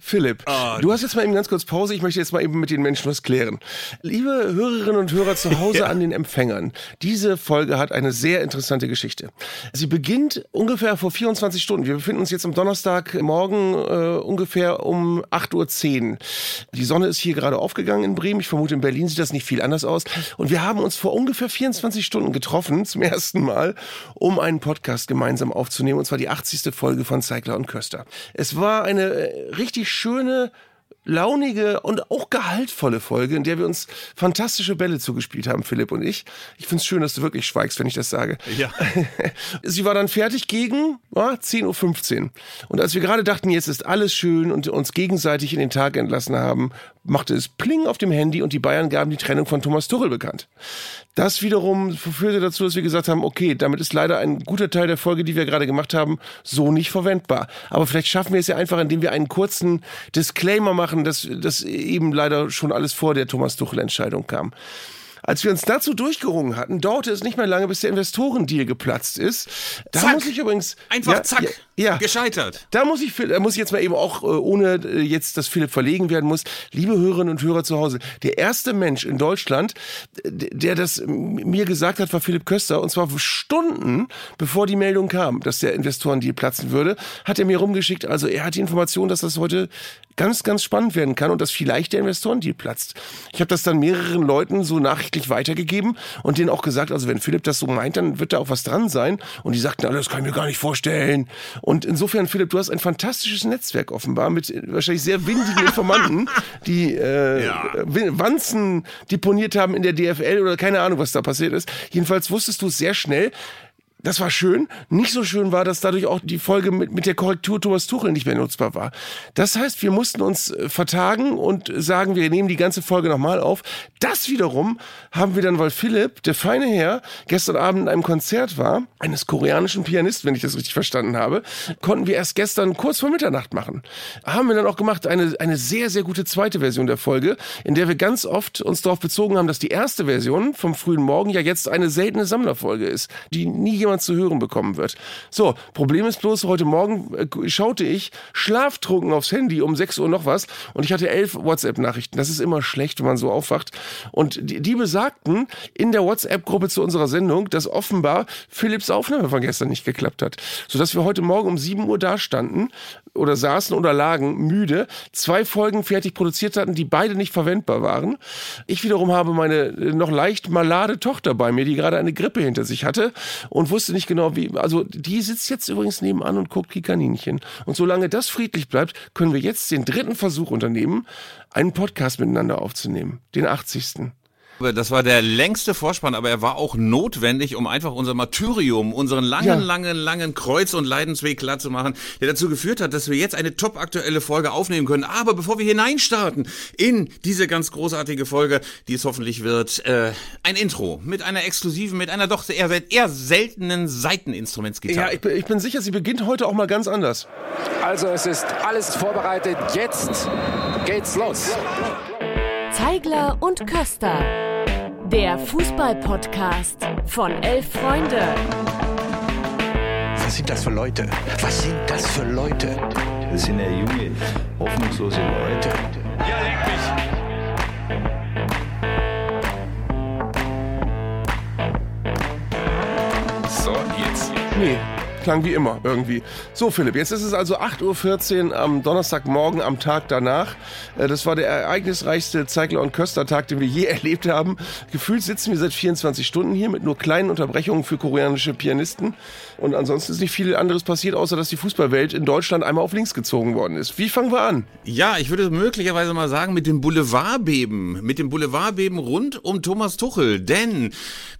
Philipp, oh. du hast jetzt mal eben ganz kurz Pause. Ich möchte jetzt mal eben mit den Menschen was klären. Liebe Hörerinnen und Hörer zu Hause ja. an den Empfängern, diese Folge hat eine sehr interessante Geschichte. Sie beginnt ungefähr vor 24 Stunden. Wir befinden uns jetzt am Donnerstagmorgen äh, ungefähr um 8.10 Uhr. Die Sonne ist hier gerade aufgegangen in Bremen. Ich vermute, in Berlin sieht das nicht viel anders aus. Und wir haben uns vor ungefähr 24 Stunden getroffen, zum ersten Mal, um einen Podcast gemeinsam aufzunehmen. Und zwar die 80. Folge von Cycler und Köster. Es war eine äh, richtig schöne launige und auch gehaltvolle Folge, in der wir uns fantastische Bälle zugespielt haben, Philipp und ich. Ich finde es schön, dass du wirklich schweigst, wenn ich das sage. Ja. Sie war dann fertig gegen ja, 10.15 Uhr. Und als wir gerade dachten, jetzt ist alles schön und uns gegenseitig in den Tag entlassen haben, machte es Pling auf dem Handy und die Bayern gaben die Trennung von Thomas Tuchel bekannt. Das wiederum führte dazu, dass wir gesagt haben, okay, damit ist leider ein guter Teil der Folge, die wir gerade gemacht haben, so nicht verwendbar. Aber vielleicht schaffen wir es ja einfach, indem wir einen kurzen Disclaimer machen, dass, dass eben leider schon alles vor der Thomas Tuchel-Entscheidung kam. Als wir uns dazu durchgerungen hatten, dauerte es nicht mehr lange, bis der Investorendeal geplatzt ist. Da zack. muss ich übrigens einfach ja, zack. Ja, ja. Gescheitert. Da muss ich, da muss ich jetzt mal eben auch, äh, ohne äh, jetzt, dass Philipp verlegen werden muss, liebe Hörerinnen und Hörer zu Hause, der erste Mensch in Deutschland, der das mir gesagt hat, war Philipp Köster, und zwar Stunden bevor die Meldung kam, dass der Investorendeal platzen würde, hat er mir rumgeschickt, also er hat die Information, dass das heute ganz, ganz spannend werden kann und dass vielleicht der Investorendeal platzt. Ich habe das dann mehreren Leuten so nachrichtlich weitergegeben und denen auch gesagt, also wenn Philipp das so meint, dann wird da auch was dran sein. Und die sagten, das kann ich mir gar nicht vorstellen. Und insofern, Philipp, du hast ein fantastisches Netzwerk offenbar mit wahrscheinlich sehr windigen Informanten, die äh, ja. Wanzen deponiert haben in der DFL oder keine Ahnung, was da passiert ist. Jedenfalls wusstest du sehr schnell, das war schön. Nicht so schön war, dass dadurch auch die Folge mit, mit der Korrektur Thomas Tuchel nicht mehr nutzbar war. Das heißt, wir mussten uns äh, vertagen und sagen, wir nehmen die ganze Folge nochmal auf. Das wiederum haben wir dann, weil Philipp, der feine Herr, gestern Abend in einem Konzert war, eines koreanischen Pianisten, wenn ich das richtig verstanden habe, konnten wir erst gestern kurz vor Mitternacht machen. Haben wir dann auch gemacht, eine, eine sehr, sehr gute zweite Version der Folge, in der wir ganz oft uns darauf bezogen haben, dass die erste Version vom frühen Morgen ja jetzt eine seltene Sammlerfolge ist, die nie jemand jemand zu hören bekommen wird. So, Problem ist bloß, heute Morgen äh, schaute ich schlaftrunken aufs Handy um 6 Uhr noch was und ich hatte elf WhatsApp-Nachrichten. Das ist immer schlecht, wenn man so aufwacht. Und die, die besagten in der WhatsApp-Gruppe zu unserer Sendung, dass offenbar Philips Aufnahme von gestern nicht geklappt hat. Sodass wir heute Morgen um 7 Uhr da standen oder saßen oder lagen müde, zwei Folgen fertig produziert hatten, die beide nicht verwendbar waren. Ich wiederum habe meine äh, noch leicht malade Tochter bei mir, die gerade eine Grippe hinter sich hatte und wusste nicht genau wie, also die sitzt jetzt übrigens nebenan und guckt die Kaninchen. Und solange das friedlich bleibt, können wir jetzt den dritten Versuch unternehmen, einen Podcast miteinander aufzunehmen, den 80. Das war der längste Vorspann, aber er war auch notwendig, um einfach unser Martyrium, unseren langen, ja. langen, langen Kreuz- und Leidensweg klar zu machen, der dazu geführt hat, dass wir jetzt eine topaktuelle Folge aufnehmen können. Aber bevor wir hineinstarten in diese ganz großartige Folge, die es hoffentlich wird, äh, ein Intro mit einer exklusiven, mit einer doch eher, eher seltenen Seiteninstrumentsgitarre. Ja, ich bin, ich bin sicher, sie beginnt heute auch mal ganz anders. Also es ist alles vorbereitet. Jetzt geht's los. Zeigler und Köster der Fußball-Podcast von Elf Freunde. Was sind das für Leute? Was sind das für Leute? Das sind ja junge, hoffnungslose Leute. Ja, leg mich! So, jetzt. Nee, klang wie immer irgendwie. So, Philipp, jetzt ist es also 8.14 Uhr am Donnerstagmorgen, am Tag danach. Äh, das war der ereignisreichste Zeigler- und Köster-Tag, den wir je erlebt haben. Gefühlt sitzen wir seit 24 Stunden hier mit nur kleinen Unterbrechungen für koreanische Pianisten. Und ansonsten ist nicht viel anderes passiert, außer dass die Fußballwelt in Deutschland einmal auf links gezogen worden ist. Wie fangen wir an? Ja, ich würde möglicherweise mal sagen, mit dem Boulevardbeben. Mit dem Boulevardbeben rund um Thomas Tuchel. Denn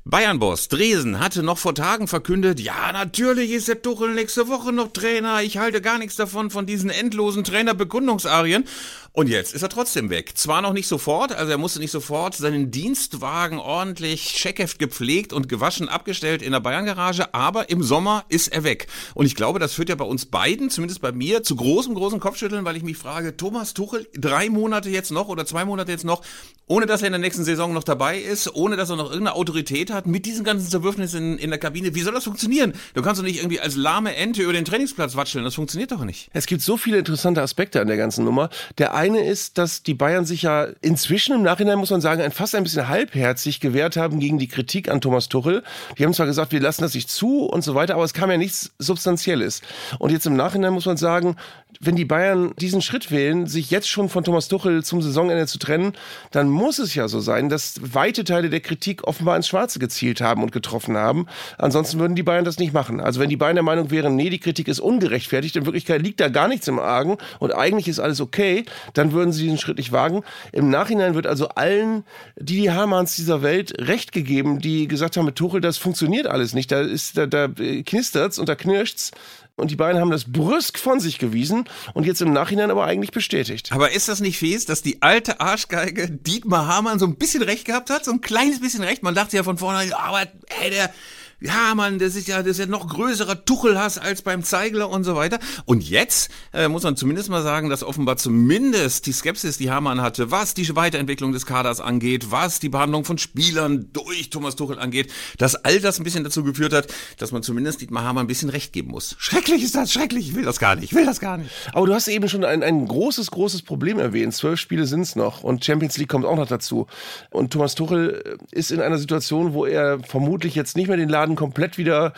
Bayern-Boss Dresen hatte noch vor Tagen verkündet, ja, natürlich ist Sepp Tuchel nächste Woche noch Trainer. Ich halte gar nichts davon, von diesen endlosen Trainerbekundungsarien. Und jetzt ist er trotzdem weg. Zwar noch nicht sofort, also er musste nicht sofort seinen Dienstwagen ordentlich Scheckheft gepflegt und gewaschen abgestellt in der Bayern-Garage, aber im Sommer ist er weg. Und ich glaube, das führt ja bei uns beiden, zumindest bei mir, zu großem, großen Kopfschütteln, weil ich mich frage, Thomas Tuchel, drei Monate jetzt noch oder zwei Monate jetzt noch, ohne dass er in der nächsten Saison noch dabei ist, ohne dass er noch irgendeine Autorität hat, mit diesen ganzen Zerwürfnissen in, in der Kabine, wie soll das funktionieren? Du kannst doch nicht irgendwie als lahme Ente über den Trainingsplatz watscheln, das funktioniert doch nicht. Es gibt so viele interessante Aspekte an der ganzen Nummer. Der eine ist, dass die Bayern sich ja inzwischen im Nachhinein, muss man sagen, fast ein bisschen halbherzig gewehrt haben gegen die Kritik an Thomas Tuchel. Die haben zwar gesagt, wir lassen das nicht zu und so weiter, aber es kam ja nichts Substanzielles. Und jetzt im Nachhinein muss man sagen, wenn die Bayern diesen Schritt wählen, sich jetzt schon von Thomas Tuchel zum Saisonende zu trennen, dann muss es ja so sein, dass weite Teile der Kritik offenbar ins Schwarze gezielt haben und getroffen haben. Ansonsten würden die Bayern das nicht machen. Also wenn die Bayern der Meinung wären, nee, die Kritik ist ungerechtfertigt, in Wirklichkeit liegt da gar nichts im Argen und eigentlich ist alles okay, dann würden sie diesen Schritt nicht wagen. Im Nachhinein wird also allen die die Hamanns dieser Welt recht gegeben, die gesagt haben, mit Tuchel, das funktioniert alles nicht. Da ist, da, da knistert's und da knirscht's. Und die beiden haben das brüsk von sich gewiesen und jetzt im Nachhinein aber eigentlich bestätigt. Aber ist das nicht fies, dass die alte Arschgeige Dietmar Hamann so ein bisschen recht gehabt hat? So ein kleines bisschen recht. Man dachte ja von vornherein, aber hey, der, ja, Mann, das ist ja, das ist ja noch größerer Tuchelhass als beim Zeigler und so weiter. Und jetzt äh, muss man zumindest mal sagen, dass offenbar zumindest die Skepsis, die Hamann hatte, was die Weiterentwicklung des Kaders angeht, was die Behandlung von Spielern durch Thomas Tuchel angeht, dass all das ein bisschen dazu geführt hat, dass man zumindest Dietmar Hamann ein bisschen recht geben muss. Schrecklich ist das, schrecklich, ich will das gar nicht, ich will das gar nicht. Aber du hast eben schon ein, ein großes, großes Problem erwähnt. Zwölf Spiele sind's noch und Champions League kommt auch noch dazu. Und Thomas Tuchel ist in einer Situation, wo er vermutlich jetzt nicht mehr den Laden komplett wieder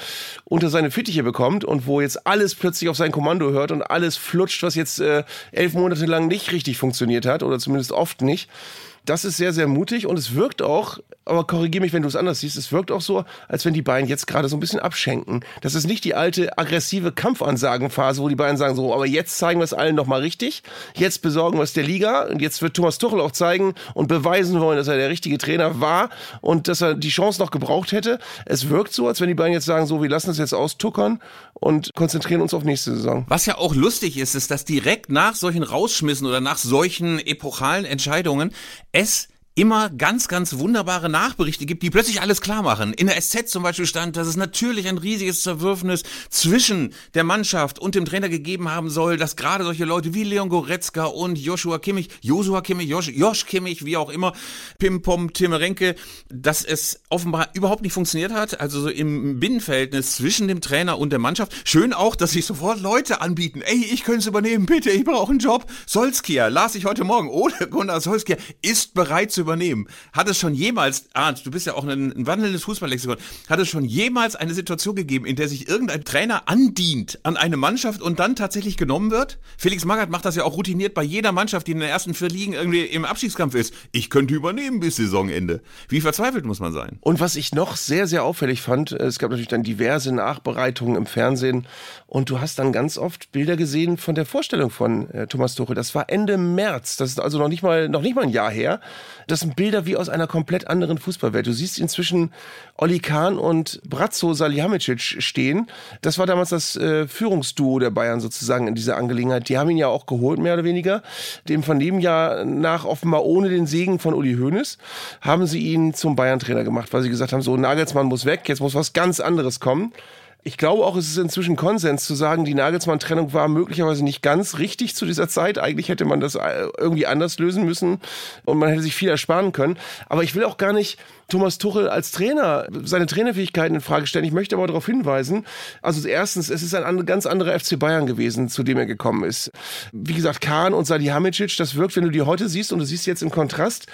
unter seine Fittiche bekommt und wo jetzt alles plötzlich auf sein Kommando hört und alles flutscht, was jetzt äh, elf Monate lang nicht richtig funktioniert hat oder zumindest oft nicht. Das ist sehr, sehr mutig und es wirkt auch, aber korrigier mich, wenn du es anders siehst, es wirkt auch so, als wenn die beiden jetzt gerade so ein bisschen abschenken. Das ist nicht die alte aggressive Kampfansagenphase, wo die beiden sagen so, aber jetzt zeigen wir es allen nochmal richtig, jetzt besorgen wir es der Liga und jetzt wird Thomas Tuchel auch zeigen und beweisen wollen, dass er der richtige Trainer war und dass er die Chance noch gebraucht hätte. Es wirkt so, als wenn die beiden jetzt sagen so, wir lassen es jetzt austuckern und konzentrieren uns auf nächste Saison. Was ja auch lustig ist, ist, dass direkt nach solchen Rausschmissen oder nach solchen epochalen Entscheidungen es immer ganz, ganz wunderbare Nachberichte gibt, die plötzlich alles klar machen. In der SZ zum Beispiel stand, dass es natürlich ein riesiges Zerwürfnis zwischen der Mannschaft und dem Trainer gegeben haben soll, dass gerade solche Leute wie Leon Goretzka und Joshua Kimmich, Joshua Kimmich, Josh, Josh Kimmich, wie auch immer, Pim Pom Timmerenke, dass es offenbar überhaupt nicht funktioniert hat, also so im Binnenverhältnis zwischen dem Trainer und der Mannschaft. Schön auch, dass sich sofort Leute anbieten, ey, ich könnte es übernehmen, bitte, ich brauche einen Job. Solskjaer, las ich heute Morgen, ohne Gunnar Solskjaer, ist bereit zu übernehmen. Hat es schon jemals, Arndt, du bist ja auch ein, ein wandelndes Fußballlexikon, hat es schon jemals eine Situation gegeben, in der sich irgendein Trainer andient an eine Mannschaft und dann tatsächlich genommen wird? Felix Magath macht das ja auch routiniert bei jeder Mannschaft, die in den ersten vier Ligen irgendwie im Abstiegskampf ist. Ich könnte übernehmen bis Saisonende. Wie verzweifelt muss man sein? Und was ich noch sehr, sehr auffällig fand, es gab natürlich dann diverse Nachbereitungen im Fernsehen und du hast dann ganz oft Bilder gesehen von der Vorstellung von äh, Thomas Tuchel. Das war Ende März, das ist also noch nicht mal, noch nicht mal ein Jahr her. Das sind Bilder wie aus einer komplett anderen Fußballwelt. Du siehst inzwischen Oli Kahn und Brazzo Salihamidzic stehen. Das war damals das äh, Führungsduo der Bayern sozusagen in dieser Angelegenheit. Die haben ihn ja auch geholt, mehr oder weniger. Dem von dem Jahr nach offenbar ohne den Segen von Uli Hoeneß haben sie ihn zum Bayern-Trainer gemacht, weil sie gesagt haben, so Nagelsmann muss weg, jetzt muss was ganz anderes kommen. Ich glaube auch, es ist inzwischen Konsens zu sagen, die Nagelsmann-Trennung war möglicherweise nicht ganz richtig zu dieser Zeit. Eigentlich hätte man das äh, irgendwie anders lösen müssen und man hätte sich viel ersparen können. Aber ich will auch gar nicht Thomas Tuchel als Trainer seine Trainerfähigkeiten in Frage stellen. Ich möchte aber darauf hinweisen, also erstens, es ist ein ganz anderer FC Bayern gewesen, zu dem er gekommen ist. Wie gesagt, Kahn und Salihamidzic, das wirkt, wenn du die heute siehst und du siehst jetzt im Kontrast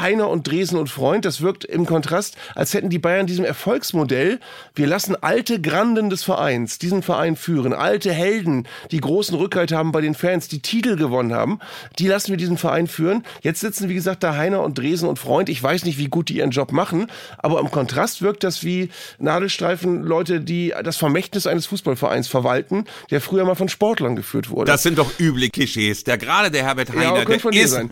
Heiner und Dresen und Freund, das wirkt im Kontrast, als hätten die Bayern diesem Erfolgsmodell, wir lassen alte Granden des Vereins diesen Verein führen, alte Helden, die großen Rückhalt haben bei den Fans, die Titel gewonnen haben, die lassen wir diesen Verein führen. Jetzt sitzen, wie gesagt, da Heiner und Dresen und Freund. Ich weiß nicht, wie gut die ihren Job machen machen. Aber im Kontrast wirkt das wie Nadelstreifen Leute, die das Vermächtnis eines Fußballvereins verwalten, der früher mal von Sportlern geführt wurde. Das sind doch üble Klischees. Der gerade der Herbert Heiner, ja, der von ist. Sein.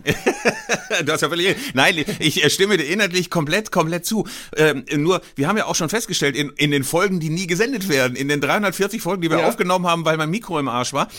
du hast ja völlig. Nein, ich stimme dir inhaltlich komplett, komplett zu. Ähm, nur, wir haben ja auch schon festgestellt, in, in den Folgen, die nie gesendet werden, in den 340 Folgen, die wir ja. aufgenommen haben, weil mein Mikro im Arsch war,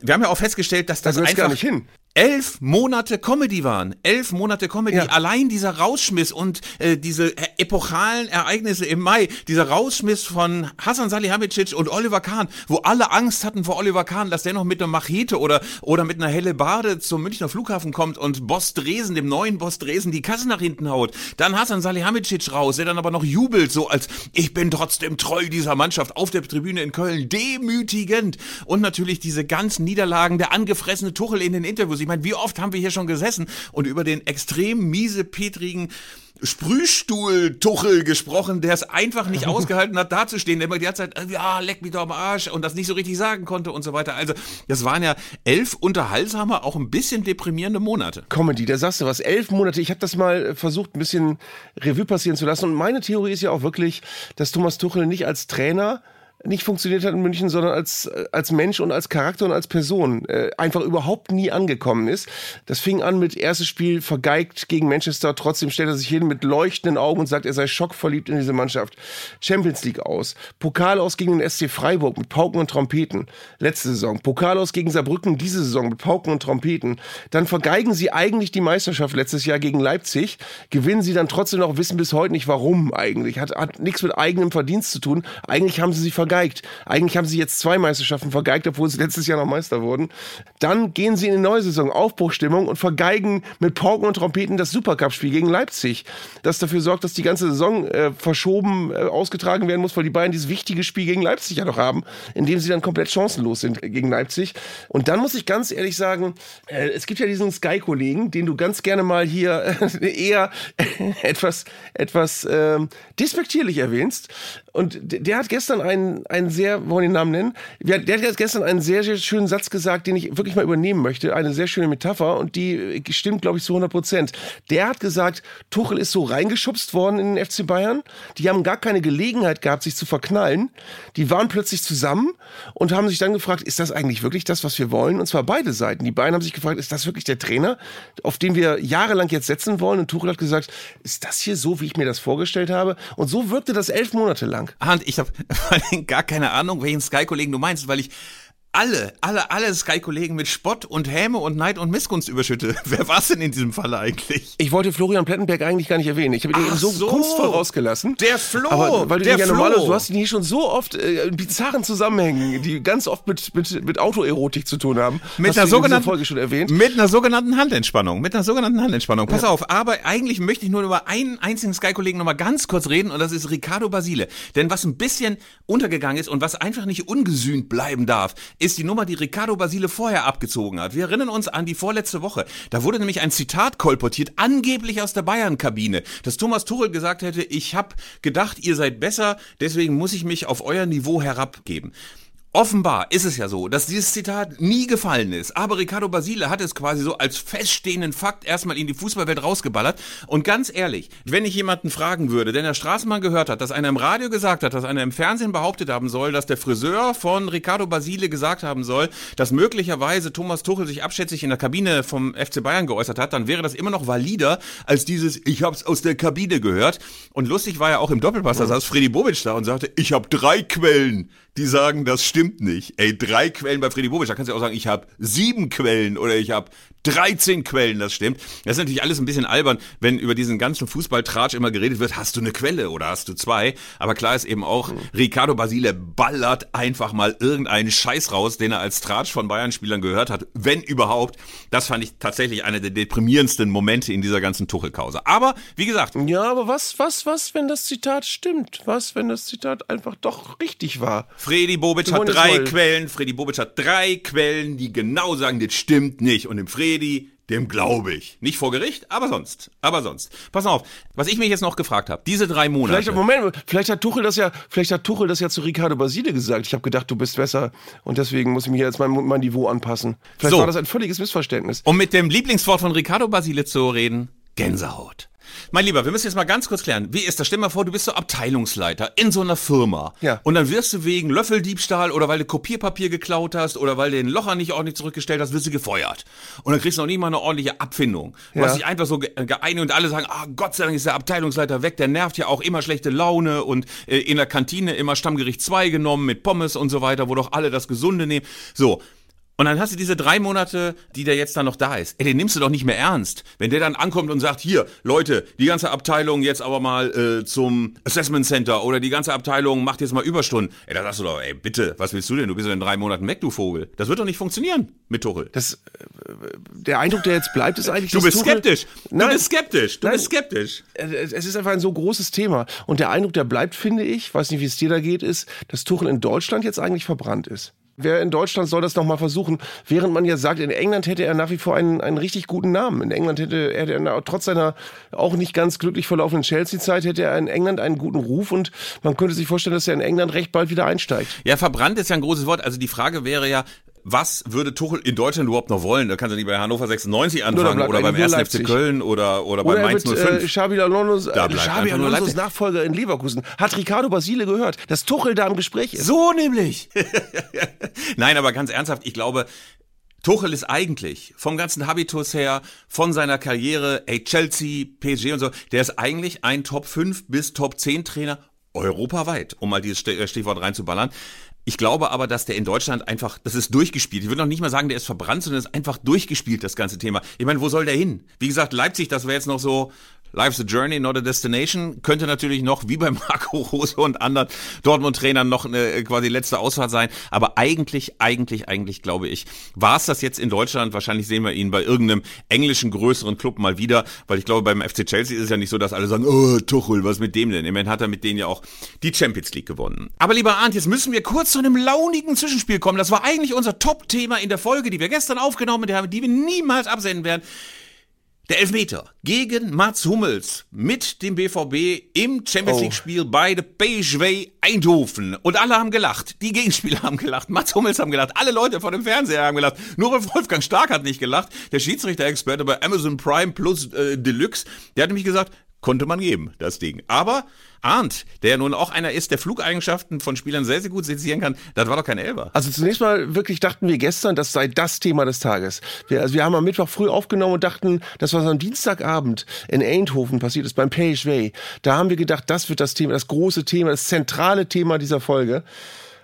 wir haben ja auch festgestellt, dass das, das einfach gar nicht hin. Elf Monate Comedy waren. Elf Monate Comedy. Ja. Allein dieser Rausschmiss und äh, diese äh, epochalen Ereignisse im Mai, dieser Rausschmiss von Hasan Salihamidzic und Oliver Kahn, wo alle Angst hatten vor Oliver Kahn, dass der noch mit einer Machete oder, oder mit einer Hellebarde zum Münchner Flughafen kommt und Boss Dresen, dem neuen Boss Dresen, die Kasse nach hinten haut. Dann Hasan Salihamidzic raus, der dann aber noch jubelt, so als ich bin trotzdem treu dieser Mannschaft auf der Tribüne in Köln. Demütigend. Und natürlich diese ganzen Niederlagen, der angefressene Tuchel in den Interviews. Ich meine, wie oft haben wir hier schon gesessen und über den extrem miese, petrigen Sprühstuhl-Tuchel gesprochen, der es einfach nicht ausgehalten hat, dazustehen, der immer die ganze Zeit, äh, ja, leck mich doch am Arsch und das nicht so richtig sagen konnte und so weiter. Also, das waren ja elf unterhaltsame, auch ein bisschen deprimierende Monate. Comedy, da sagst du was. Elf Monate. Ich habe das mal versucht, ein bisschen Revue passieren zu lassen. Und meine Theorie ist ja auch wirklich, dass Thomas Tuchel nicht als Trainer nicht funktioniert hat in München, sondern als, als Mensch und als Charakter und als Person äh, einfach überhaupt nie angekommen ist. Das fing an mit erstes Spiel vergeigt gegen Manchester, trotzdem stellt er sich hin mit leuchtenden Augen und sagt, er sei schockverliebt in diese Mannschaft. Champions League aus, Pokal aus gegen den SC Freiburg mit Pauken und Trompeten, letzte Saison, Pokal aus gegen Saarbrücken diese Saison mit Pauken und Trompeten. Dann vergeigen sie eigentlich die Meisterschaft letztes Jahr gegen Leipzig, gewinnen sie dann trotzdem noch, wissen bis heute nicht warum eigentlich. Hat, hat nichts mit eigenem Verdienst zu tun. Eigentlich haben sie sich vergeigt. Eigentlich haben sie jetzt zwei Meisterschaften vergeigt, obwohl sie letztes Jahr noch Meister wurden. Dann gehen sie in die neue Saison, Aufbruchstimmung und vergeigen mit Pauken und Trompeten das Supercup-Spiel gegen Leipzig. Das dafür sorgt, dass die ganze Saison äh, verschoben äh, ausgetragen werden muss, weil die Bayern dieses wichtige Spiel gegen Leipzig ja noch haben, in dem sie dann komplett chancenlos sind gegen Leipzig. Und dann muss ich ganz ehrlich sagen, äh, es gibt ja diesen Sky-Kollegen, den du ganz gerne mal hier äh, eher etwas, etwas ähm, despektierlich erwähnst. Und der hat gestern einen, einen sehr, wollen wir den Namen nennen? Der hat gestern einen sehr, sehr schönen Satz gesagt, den ich wirklich mal übernehmen möchte. Eine sehr schöne Metapher und die stimmt, glaube ich, zu 100 Prozent. Der hat gesagt, Tuchel ist so reingeschubst worden in den FC Bayern. Die haben gar keine Gelegenheit gehabt, sich zu verknallen. Die waren plötzlich zusammen und haben sich dann gefragt, ist das eigentlich wirklich das, was wir wollen? Und zwar beide Seiten. Die beiden haben sich gefragt, ist das wirklich der Trainer, auf den wir jahrelang jetzt setzen wollen? Und Tuchel hat gesagt, ist das hier so, wie ich mir das vorgestellt habe? Und so wirkte das elf Monate lang. Hand, ich habe gar keine Ahnung, welchen Sky-Kollegen du meinst, weil ich alle, alle, alle Sky-Kollegen mit Spott und Häme und Neid und Missgunst überschütte. Wer war's denn in diesem Falle eigentlich? Ich wollte Florian Plettenberg eigentlich gar nicht erwähnen. Ich habe ihn Ach eben so, so. kunstvoll rausgelassen. Der Flo, Aber weil du der ja Flo. du hast ihn hier schon so oft äh, in bizarren Zusammenhängen, die ganz oft mit, mit, mit Autoerotik zu tun haben. Mit hast einer sogenannten Folge schon erwähnt. Mit einer sogenannten Handentspannung. Mit einer sogenannten Handentspannung. Pass auf, aber eigentlich möchte ich nur über einen einzigen Sky-Kollegen nochmal ganz kurz reden und das ist Ricardo Basile. Denn was ein bisschen untergegangen ist und was einfach nicht ungesühnt bleiben darf, ist die Nummer, die Ricardo Basile vorher abgezogen hat. Wir erinnern uns an die vorletzte Woche. Da wurde nämlich ein Zitat kolportiert, angeblich aus der Bayern-Kabine, dass Thomas Tuchel gesagt hätte, ich habe gedacht, ihr seid besser, deswegen muss ich mich auf euer Niveau herabgeben. Offenbar ist es ja so, dass dieses Zitat nie gefallen ist. Aber Ricardo Basile hat es quasi so als feststehenden Fakt erstmal in die Fußballwelt rausgeballert. Und ganz ehrlich, wenn ich jemanden fragen würde, der in der Straßenbahn gehört hat, dass einer im Radio gesagt hat, dass einer im Fernsehen behauptet haben soll, dass der Friseur von Ricardo Basile gesagt haben soll, dass möglicherweise Thomas Tuchel sich abschätzig in der Kabine vom FC Bayern geäußert hat, dann wäre das immer noch valider als dieses, ich hab's aus der Kabine gehört. Und lustig war ja auch im Doppelpass, da saß Freddy Bobic da und sagte, ich habe drei Quellen, die sagen, das stimmt nicht. Ey, drei Quellen bei Freddy Bobic, da kannst du ja auch sagen, ich habe sieben Quellen oder ich habe 13 Quellen, das stimmt. Das ist natürlich alles ein bisschen albern, wenn über diesen ganzen Fußballtratsch immer geredet wird, hast du eine Quelle oder hast du zwei? Aber klar ist eben auch, Ricardo Basile ballert einfach mal irgendeinen Scheiß raus, den er als Tratsch von Bayern-Spielern gehört hat, wenn überhaupt. Das fand ich tatsächlich einer der deprimierendsten Momente in dieser ganzen Tuchelkause. Aber, wie gesagt, Ja, aber was, was, was, wenn das Zitat stimmt? Was, wenn das Zitat einfach doch richtig war? Freddy Bobic hat drei Quellen, Freddy Bobic hat drei Quellen, die genau sagen, das stimmt nicht. Und dem Freddy, dem glaube ich. Nicht vor Gericht, aber sonst. Aber sonst. Pass auf, was ich mich jetzt noch gefragt habe, diese drei Monate. Vielleicht, Moment, vielleicht hat Tuchel das ja, vielleicht hat Tuchel das ja zu Ricardo Basile gesagt. Ich habe gedacht, du bist besser und deswegen muss ich mir jetzt mein, mein Niveau anpassen. Vielleicht So. war das ein völliges Missverständnis. Um mit dem Lieblingswort von Ricardo Basile zu reden, Gänsehaut. Mein Lieber, wir müssen jetzt mal ganz kurz klären. Wie ist das? Stell dir mal vor, du bist so Abteilungsleiter in so einer Firma. Ja. Und dann wirst du wegen Löffeldiebstahl oder weil du Kopierpapier geklaut hast oder weil du den Locher nicht ordentlich zurückgestellt hast, wirst du gefeuert. Und dann kriegst du noch nicht mal eine ordentliche Abfindung. Du Ja. hast dich einfach so ge- geeinigt und alle sagen, ah, Gott sei Dank ist der Abteilungsleiter weg, der nervt ja auch immer schlechte Laune und äh, in der Kantine immer Stammgericht 2 genommen mit Pommes und so weiter, wo doch alle das Gesunde nehmen. So. Und dann hast du diese drei Monate, die der jetzt dann noch da ist. Ey, den nimmst du doch nicht mehr ernst. Wenn der dann ankommt und sagt, hier, Leute, die ganze Abteilung jetzt aber mal äh, zum Assessment Center oder die ganze Abteilung macht jetzt mal Überstunden. Ey, da sagst du doch, ey, bitte, was willst du denn? Du bist ja in drei Monaten weg, du Vogel. Das wird doch nicht funktionieren mit Tuchel. Das, äh, der Eindruck, der jetzt bleibt, ist eigentlich, Du bist Tuchel- skeptisch. Du Nein. bist skeptisch. Du Nein. bist skeptisch. es es ist einfach ein so großes Thema. Und der Eindruck, der bleibt, finde ich, weiß nicht, wie es dir da geht, ist, dass Tuchel in Deutschland jetzt eigentlich verbrannt ist. Wer in Deutschland soll das nochmal versuchen, während man ja sagt, in England hätte er nach wie vor einen, einen richtig guten Namen. In England hätte, hätte er trotz seiner auch nicht ganz glücklich verlaufenden Chelsea-Zeit, hätte er in England einen guten Ruf und man könnte sich vorstellen, dass er in England recht bald wieder einsteigt. Ja, verbrannt ist ja ein großes Wort. Also die Frage wäre ja, was würde Tuchel in Deutschland überhaupt noch wollen? Da kannst du nicht bei Hannover 96 anfangen oder beim eigentlich 1. nur FC. Köln oder, oder, Oder bei er Mainz wird 05. äh, Xabi Alonso's, äh, Da bleibt Xabi Alonso's. Nachfolger in Leverkusen. Hat Ricardo Basile gehört, dass Tuchel da im Gespräch ist. So nämlich. Nein, aber ganz ernsthaft, ich glaube, Tuchel ist eigentlich vom ganzen Habitus her, von seiner Karriere, ey, Chelsea, PSG und so, der ist eigentlich ein Top 5 bis Top 10 Trainer europaweit, um mal dieses äh, Stichwort reinzuballern. Ich glaube aber, dass der in Deutschland einfach, das ist durchgespielt. Ich würde noch nicht mal sagen, der ist verbrannt, sondern es ist einfach durchgespielt, das ganze Thema. Ich meine, wo soll der hin? Wie gesagt, Leipzig, das wäre jetzt noch so, Life's a Journey, not a Destination. Könnte natürlich noch, wie bei Marco Rose und anderen Dortmund-Trainern, noch eine äh, quasi letzte Ausfahrt sein. Aber eigentlich, eigentlich, eigentlich, glaube ich, war es das jetzt in Deutschland. Wahrscheinlich sehen wir ihn bei irgendeinem englischen größeren Club mal wieder. Weil ich glaube, beim FC Chelsea ist es ja nicht so, dass alle sagen, oh, Tuchel, was mit dem denn? Immerhin hat er mit denen ja auch die Champions League gewonnen. Aber lieber Arndt, jetzt müssen wir kurz zu einem launigen Zwischenspiel kommen. Das war eigentlich unser Top-Thema in der Folge, die wir gestern aufgenommen haben, die wir niemals absenden werden. Der Elfmeter gegen Mats Hummels mit dem BVB im Champions Oh. League Spiel bei der PSV Eindhoven. Und alle haben gelacht. Die Gegenspieler haben gelacht. Mats Hummels haben gelacht. Alle Leute vor dem Fernseher haben gelacht. Nur Wolfgang Stark hat nicht gelacht. Der Schiedsrichter-Experte bei Amazon Prime Plus äh, Deluxe, der hat nämlich gesagt, konnte man geben, das Ding. Aber Arndt, der ja nun auch einer ist, der Flugeigenschaften von Spielern sehr, sehr gut sezieren kann, das war doch kein Elber. Also zunächst mal wirklich dachten wir gestern, das sei das Thema des Tages. Wir, also wir haben am Mittwoch früh aufgenommen und dachten, das was am Dienstagabend in Eindhoven passiert ist, beim PSV. Da haben wir gedacht, das wird das Thema, das große Thema, das zentrale Thema dieser Folge.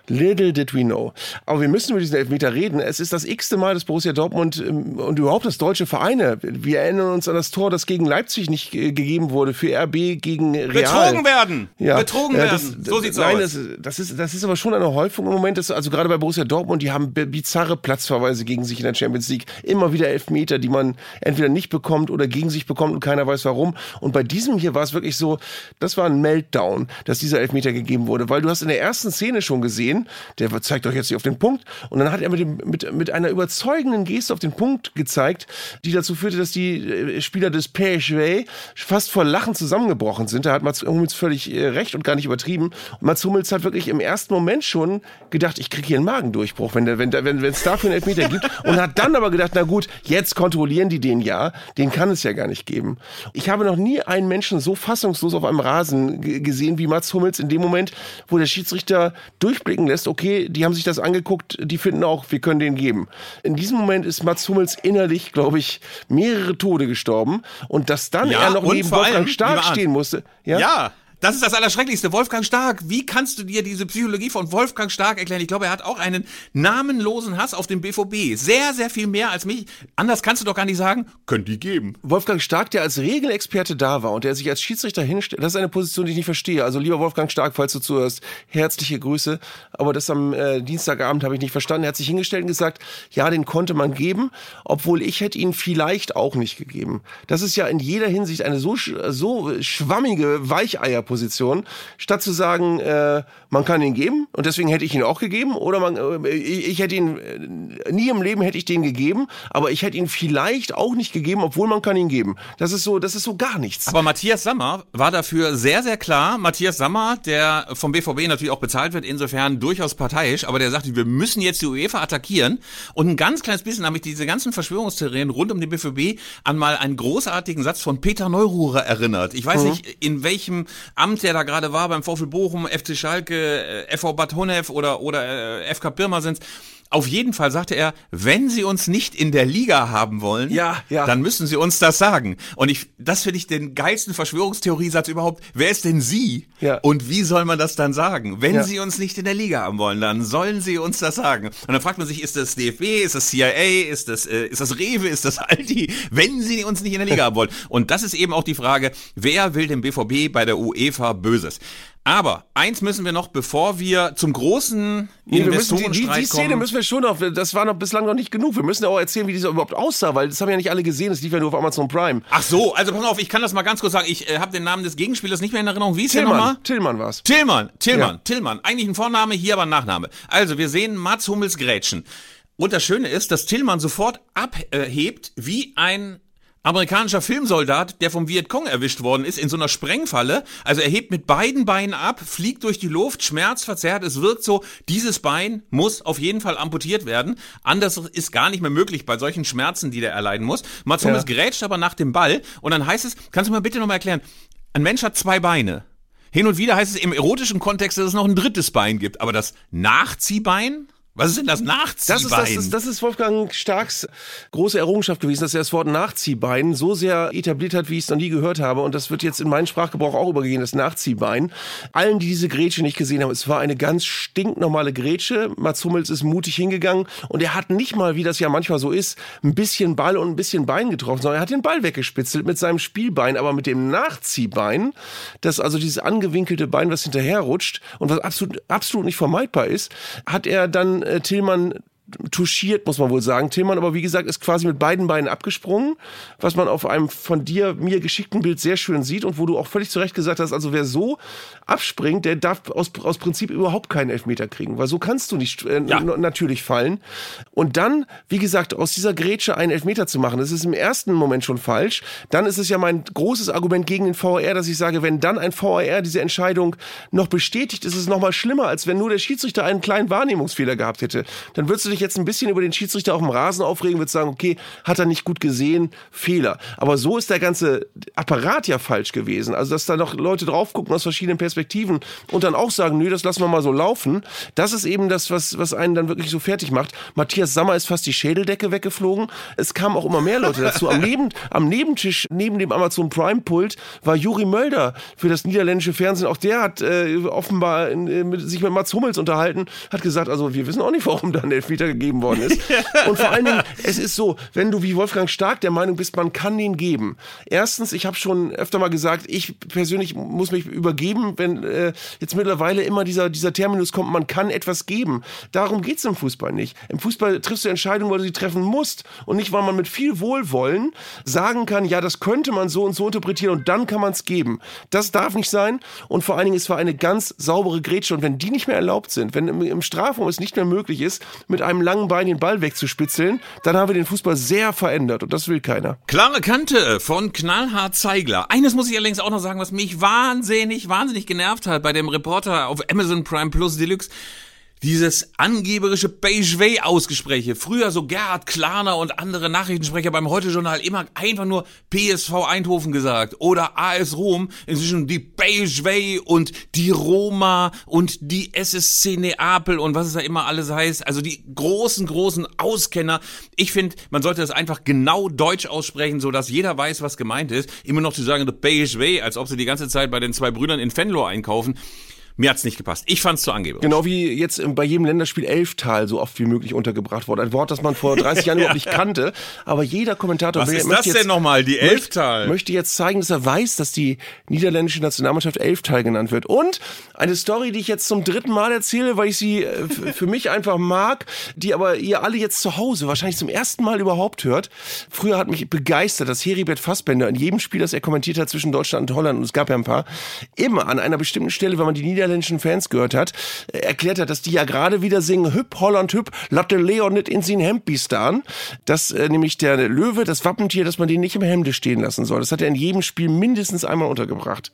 Little did we know. Aber wir müssen über diesen Elfmeter reden. Es ist das x-te Mal, dass Borussia Dortmund ähm, und überhaupt das deutsche Vereine, wir erinnern uns an das Tor, das gegen Leipzig nicht äh, gegeben wurde, für RB gegen Real. Betrogen werden! Ja. Betrogen werden! das, so sieht's nein, aus. Das, das, ist, das ist aber schon eine Häufung im Moment. Das, also gerade bei Borussia Dortmund, die haben bi- bizarre Platzverweise gegen sich in der Champions League. Immer wieder Elfmeter, die man entweder nicht bekommt oder gegen sich bekommt und keiner weiß warum. Und bei diesem hier war es wirklich so, das war ein Meltdown, dass dieser Elfmeter gegeben wurde. Weil du hast in der ersten Szene schon gesehen, der zeigt euch jetzt hier auf den Punkt, und dann hat er mit, dem, mit, mit einer überzeugenden Geste auf den Punkt gezeigt, die dazu führte, dass die äh, Spieler des PSG fast vor Lachen zusammengebrochen sind. Da hat Mats Hummels völlig äh, recht und gar nicht übertrieben. Und Mats Hummels hat wirklich im ersten Moment schon gedacht, ich kriege hier einen Magendurchbruch, wenn der, wenn wenn es dafür einen Elfmeter gibt. Und hat dann aber gedacht, na gut, jetzt kontrollieren die den ja. Den kann es ja gar nicht geben. Ich habe noch nie einen Menschen so fassungslos auf einem Rasen gesehen wie Mats Hummels in dem Moment, wo der Schiedsrichter durchblicken lässt, okay, die haben sich das angeguckt, die finden auch, wir können den geben. In diesem Moment ist Mats Hummels innerlich, glaube ich, mehrere Tode gestorben. Und dass dann Ja, er noch neben Wolfgang Stark stehen musste. Ja? Das ist das Allerschrecklichste. Wolfgang Stark, wie kannst du dir diese Psychologie von Wolfgang Stark erklären? Ich glaube, er hat auch einen namenlosen Hass auf den BVB. Sehr, sehr viel mehr als mich. Anders kannst du doch gar nicht sagen, könnt die geben. Wolfgang Stark, der als Regelexperte da war und der sich als Schiedsrichter hinstellt, das ist eine Position, die ich nicht verstehe. Also lieber Wolfgang Stark, falls du zuhörst, herzliche Grüße. Aber das am äh, Dienstagabend habe ich nicht verstanden. Er hat sich hingestellt und gesagt, ja, den konnte man geben, obwohl ich hätte ihn vielleicht auch nicht gegeben. Das ist ja in jeder Hinsicht eine so, so schwammige Weicheierposition, statt zu sagen, äh, man kann ihn geben und deswegen hätte ich ihn auch gegeben oder man, äh, ich, ich hätte ihn, äh, nie im Leben hätte ich den gegeben, aber ich hätte ihn vielleicht auch nicht gegeben, obwohl man kann ihn geben. Das ist so, das ist so gar nichts. Aber Matthias Sammer war dafür sehr, sehr klar. Matthias Sammer, der vom BVB natürlich auch bezahlt wird, insofern durchaus parteiisch, aber der sagte, wir müssen jetzt die UEFA attackieren. Und ein ganz kleines bisschen habe ich diese ganzen Verschwörungstheorien rund um den BVB an mal einen großartigen Satz von Peter Neururer erinnert. Ich weiß nicht, in welchem Amt er da gerade war, beim VfL Bochum, FC Schalke, äh, FV Bad Honnef oder, oder äh, FK Pirmasens. Auf jeden Fall sagte er, wenn Sie uns nicht in der Liga haben wollen, Ja, ja. dann müssen Sie uns das sagen. Und ich, das finde ich den geilsten Verschwörungstheoriesatz überhaupt. Wer ist denn Sie? Ja. Und wie soll man das dann sagen? Wenn Ja. Sie uns nicht in der Liga haben wollen, dann sollen Sie uns das sagen. Und dann fragt man sich, ist das DFB, ist das CIA, ist das, äh, ist das Rewe, ist das Aldi? Wenn Sie uns nicht in der Liga haben wollen. Und das ist eben auch die Frage, wer will dem BVB bei der UEFA Böses? Aber eins müssen wir noch, bevor wir zum großen Nee, wir müssen, die, die, die Szene kommen. müssen wir schon noch, das war noch bislang noch nicht genug. Wir müssen ja auch erzählen, wie dieser überhaupt aussah, weil das haben ja nicht alle gesehen, das lief ja nur auf Amazon Prime. Ach so, also pass auf, ich kann das mal ganz kurz sagen. Ich äh, habe den Namen des Gegenspielers nicht mehr in Erinnerung. Wie ist der nochmal? Tillmann, Tillmann war's. Tillmann, Tillmann, Ja. Tillmann. Eigentlich ein Vorname, hier aber ein Nachname. Also, wir sehen Mats Hummels Grätschen. Und das Schöne ist, dass Tillmann sofort abhebt wie ein amerikanischer Filmsoldat, der vom Vietcong erwischt worden ist, in so einer Sprengfalle. Also er hebt mit beiden Beinen ab, fliegt durch die Luft, schmerzverzerrt. Es wirkt so, dieses Bein muss auf jeden Fall amputiert werden. Anders ist gar nicht mehr möglich bei solchen Schmerzen, die der erleiden muss. Mats Hummels grätscht aber nach dem Ball und dann heißt es, kannst du mir bitte nochmal erklären, ein Mensch hat zwei Beine. Hin und wieder heißt es im erotischen Kontext, dass es noch ein drittes Bein gibt. Aber das Nachziehbein? Was ist denn das Nachziehbein? Das ist, das, ist, das ist Wolfgang Starks große Errungenschaft gewesen, dass er das Wort Nachziehbein so sehr etabliert hat, wie ich es noch nie gehört habe. Und das wird jetzt in meinen Sprachgebrauch auch übergehen, das Nachziehbein. Allen, die diese Grätsche nicht gesehen haben, es war eine ganz stinknormale Grätsche. Mats Hummels ist mutig hingegangen und er hat nicht mal, wie das ja manchmal so ist, ein bisschen Ball und ein bisschen Bein getroffen, sondern er hat den Ball weggespitzelt mit seinem Spielbein, aber mit dem Nachziehbein, das also dieses angewinkelte Bein, was hinterher rutscht und was absolut, absolut nicht vermeidbar ist, hat er dann Tillmann touchiert, muss man wohl sagen. Tillmann aber, wie gesagt, ist quasi mit beiden Beinen abgesprungen, was man auf einem von dir, mir geschickten Bild sehr schön sieht und wo du auch völlig zu Recht gesagt hast, also wer so abspringt, der darf aus, aus Prinzip überhaupt keinen Elfmeter kriegen, weil so kannst du nicht äh, Ja. natürlich fallen. Und dann, wie gesagt, aus dieser Grätsche einen Elfmeter zu machen, das ist im ersten Moment schon falsch. Dann ist es ja mein großes Argument gegen den VAR, dass ich sage, wenn dann ein VAR diese Entscheidung noch bestätigt, ist es noch mal schlimmer, als wenn nur der Schiedsrichter einen kleinen Wahrnehmungsfehler gehabt hätte. Dann würdest du dich jetzt ein bisschen über den Schiedsrichter auf dem Rasen aufregen, würdest sagen, okay, hat er nicht gut gesehen, Fehler. Aber so ist der ganze Apparat ja falsch gewesen. Also, dass da noch Leute drauf gucken aus verschiedenen Perspektiven und dann auch sagen, nö, das lassen wir mal so laufen. Das ist eben das, was, was einen dann wirklich so fertig macht. Matthias Sammer ist fast die Schädeldecke weggeflogen. Es kamen auch immer mehr Leute dazu. Am, Neben, am Nebentisch, neben dem Amazon Prime Pult, war Juri Mölder für das niederländische Fernsehen. Auch der hat äh, offenbar äh, sich mit Mats Hummels unterhalten, hat gesagt, also wir wissen auch nicht, warum da ein Elfmeter gegeben worden ist. Und vor allen Dingen, es ist so, wenn du wie Wolfgang Stark der Meinung bist, man kann den geben. Erstens, ich habe schon öfter mal gesagt, ich persönlich muss mich übergeben, wenn äh, jetzt mittlerweile immer dieser, dieser Terminus kommt, man kann etwas geben. Darum geht's im Fußball nicht. Im Fußball triffst du Entscheidungen, weil du sie treffen musst und nicht, weil man mit viel Wohlwollen sagen kann, ja, das könnte man so und so interpretieren und dann kann man es geben. Das darf nicht sein und vor allen Dingen, es war eine ganz saubere Grätsche und wenn die nicht mehr erlaubt sind, wenn im, im Strafraum es nicht mehr möglich ist, mit einem langen Bein den Ball wegzuspitzeln, dann haben wir den Fußball sehr verändert und das will keiner. Klare Kante von Knallhart Zeigler. Eines muss ich allerdings auch noch sagen, was mich wahnsinnig, wahnsinnig genervt hat bei dem Reporter auf Amazon Prime Plus Deluxe. Dieses angeberische Beigeway ausgespräche Früher so Gerhard Klarner und andere Nachrichtensprecher beim Heute-Journal immer einfach nur PSV Eindhoven gesagt oder AS Rom. Inzwischen die Beigeway und die Roma und die SSC Neapel und was es da immer alles heißt. Also die großen, großen Auskenner. Ich finde, man sollte das einfach genau deutsch aussprechen, so dass jeder weiß, was gemeint ist. Immer noch zu sagen, the Beigeway, als ob sie die ganze Zeit bei den zwei Brüdern in Venlo einkaufen. Mir hat's nicht gepasst. Ich fand's zu angeberisch. Genau wie jetzt bei jedem Länderspiel Elftal so oft wie möglich untergebracht wurde. Ein Wort, das man vor 30 Jahren überhaupt nicht kannte. Aber jeder Kommentator Was ist möchte das jetzt, denn nochmal? Die Elftal? möchte jetzt zeigen, dass er weiß, dass die niederländische Nationalmannschaft Elftal genannt wird. Und eine Story, die ich jetzt zum dritten Mal erzähle, weil ich sie äh, für mich einfach mag, die aber ihr alle jetzt zu Hause wahrscheinlich zum ersten Mal überhaupt hört. Früher hat mich begeistert, dass Heribert Fassbender in jedem Spiel, das er kommentiert hat zwischen Deutschland und Holland, und es gab ja ein paar, immer an einer bestimmten Stelle, wenn man die niederländischen Fans gehört hat, erklärt hat, dass die ja gerade wieder singen, Hüpp, Holland, Hüpp, Latte Leon nicht in sin Hempistan. Das äh, nämlich der Löwe, das Wappentier, dass man den nicht im Hemde stehen lassen soll. Das hat er in jedem Spiel mindestens einmal untergebracht.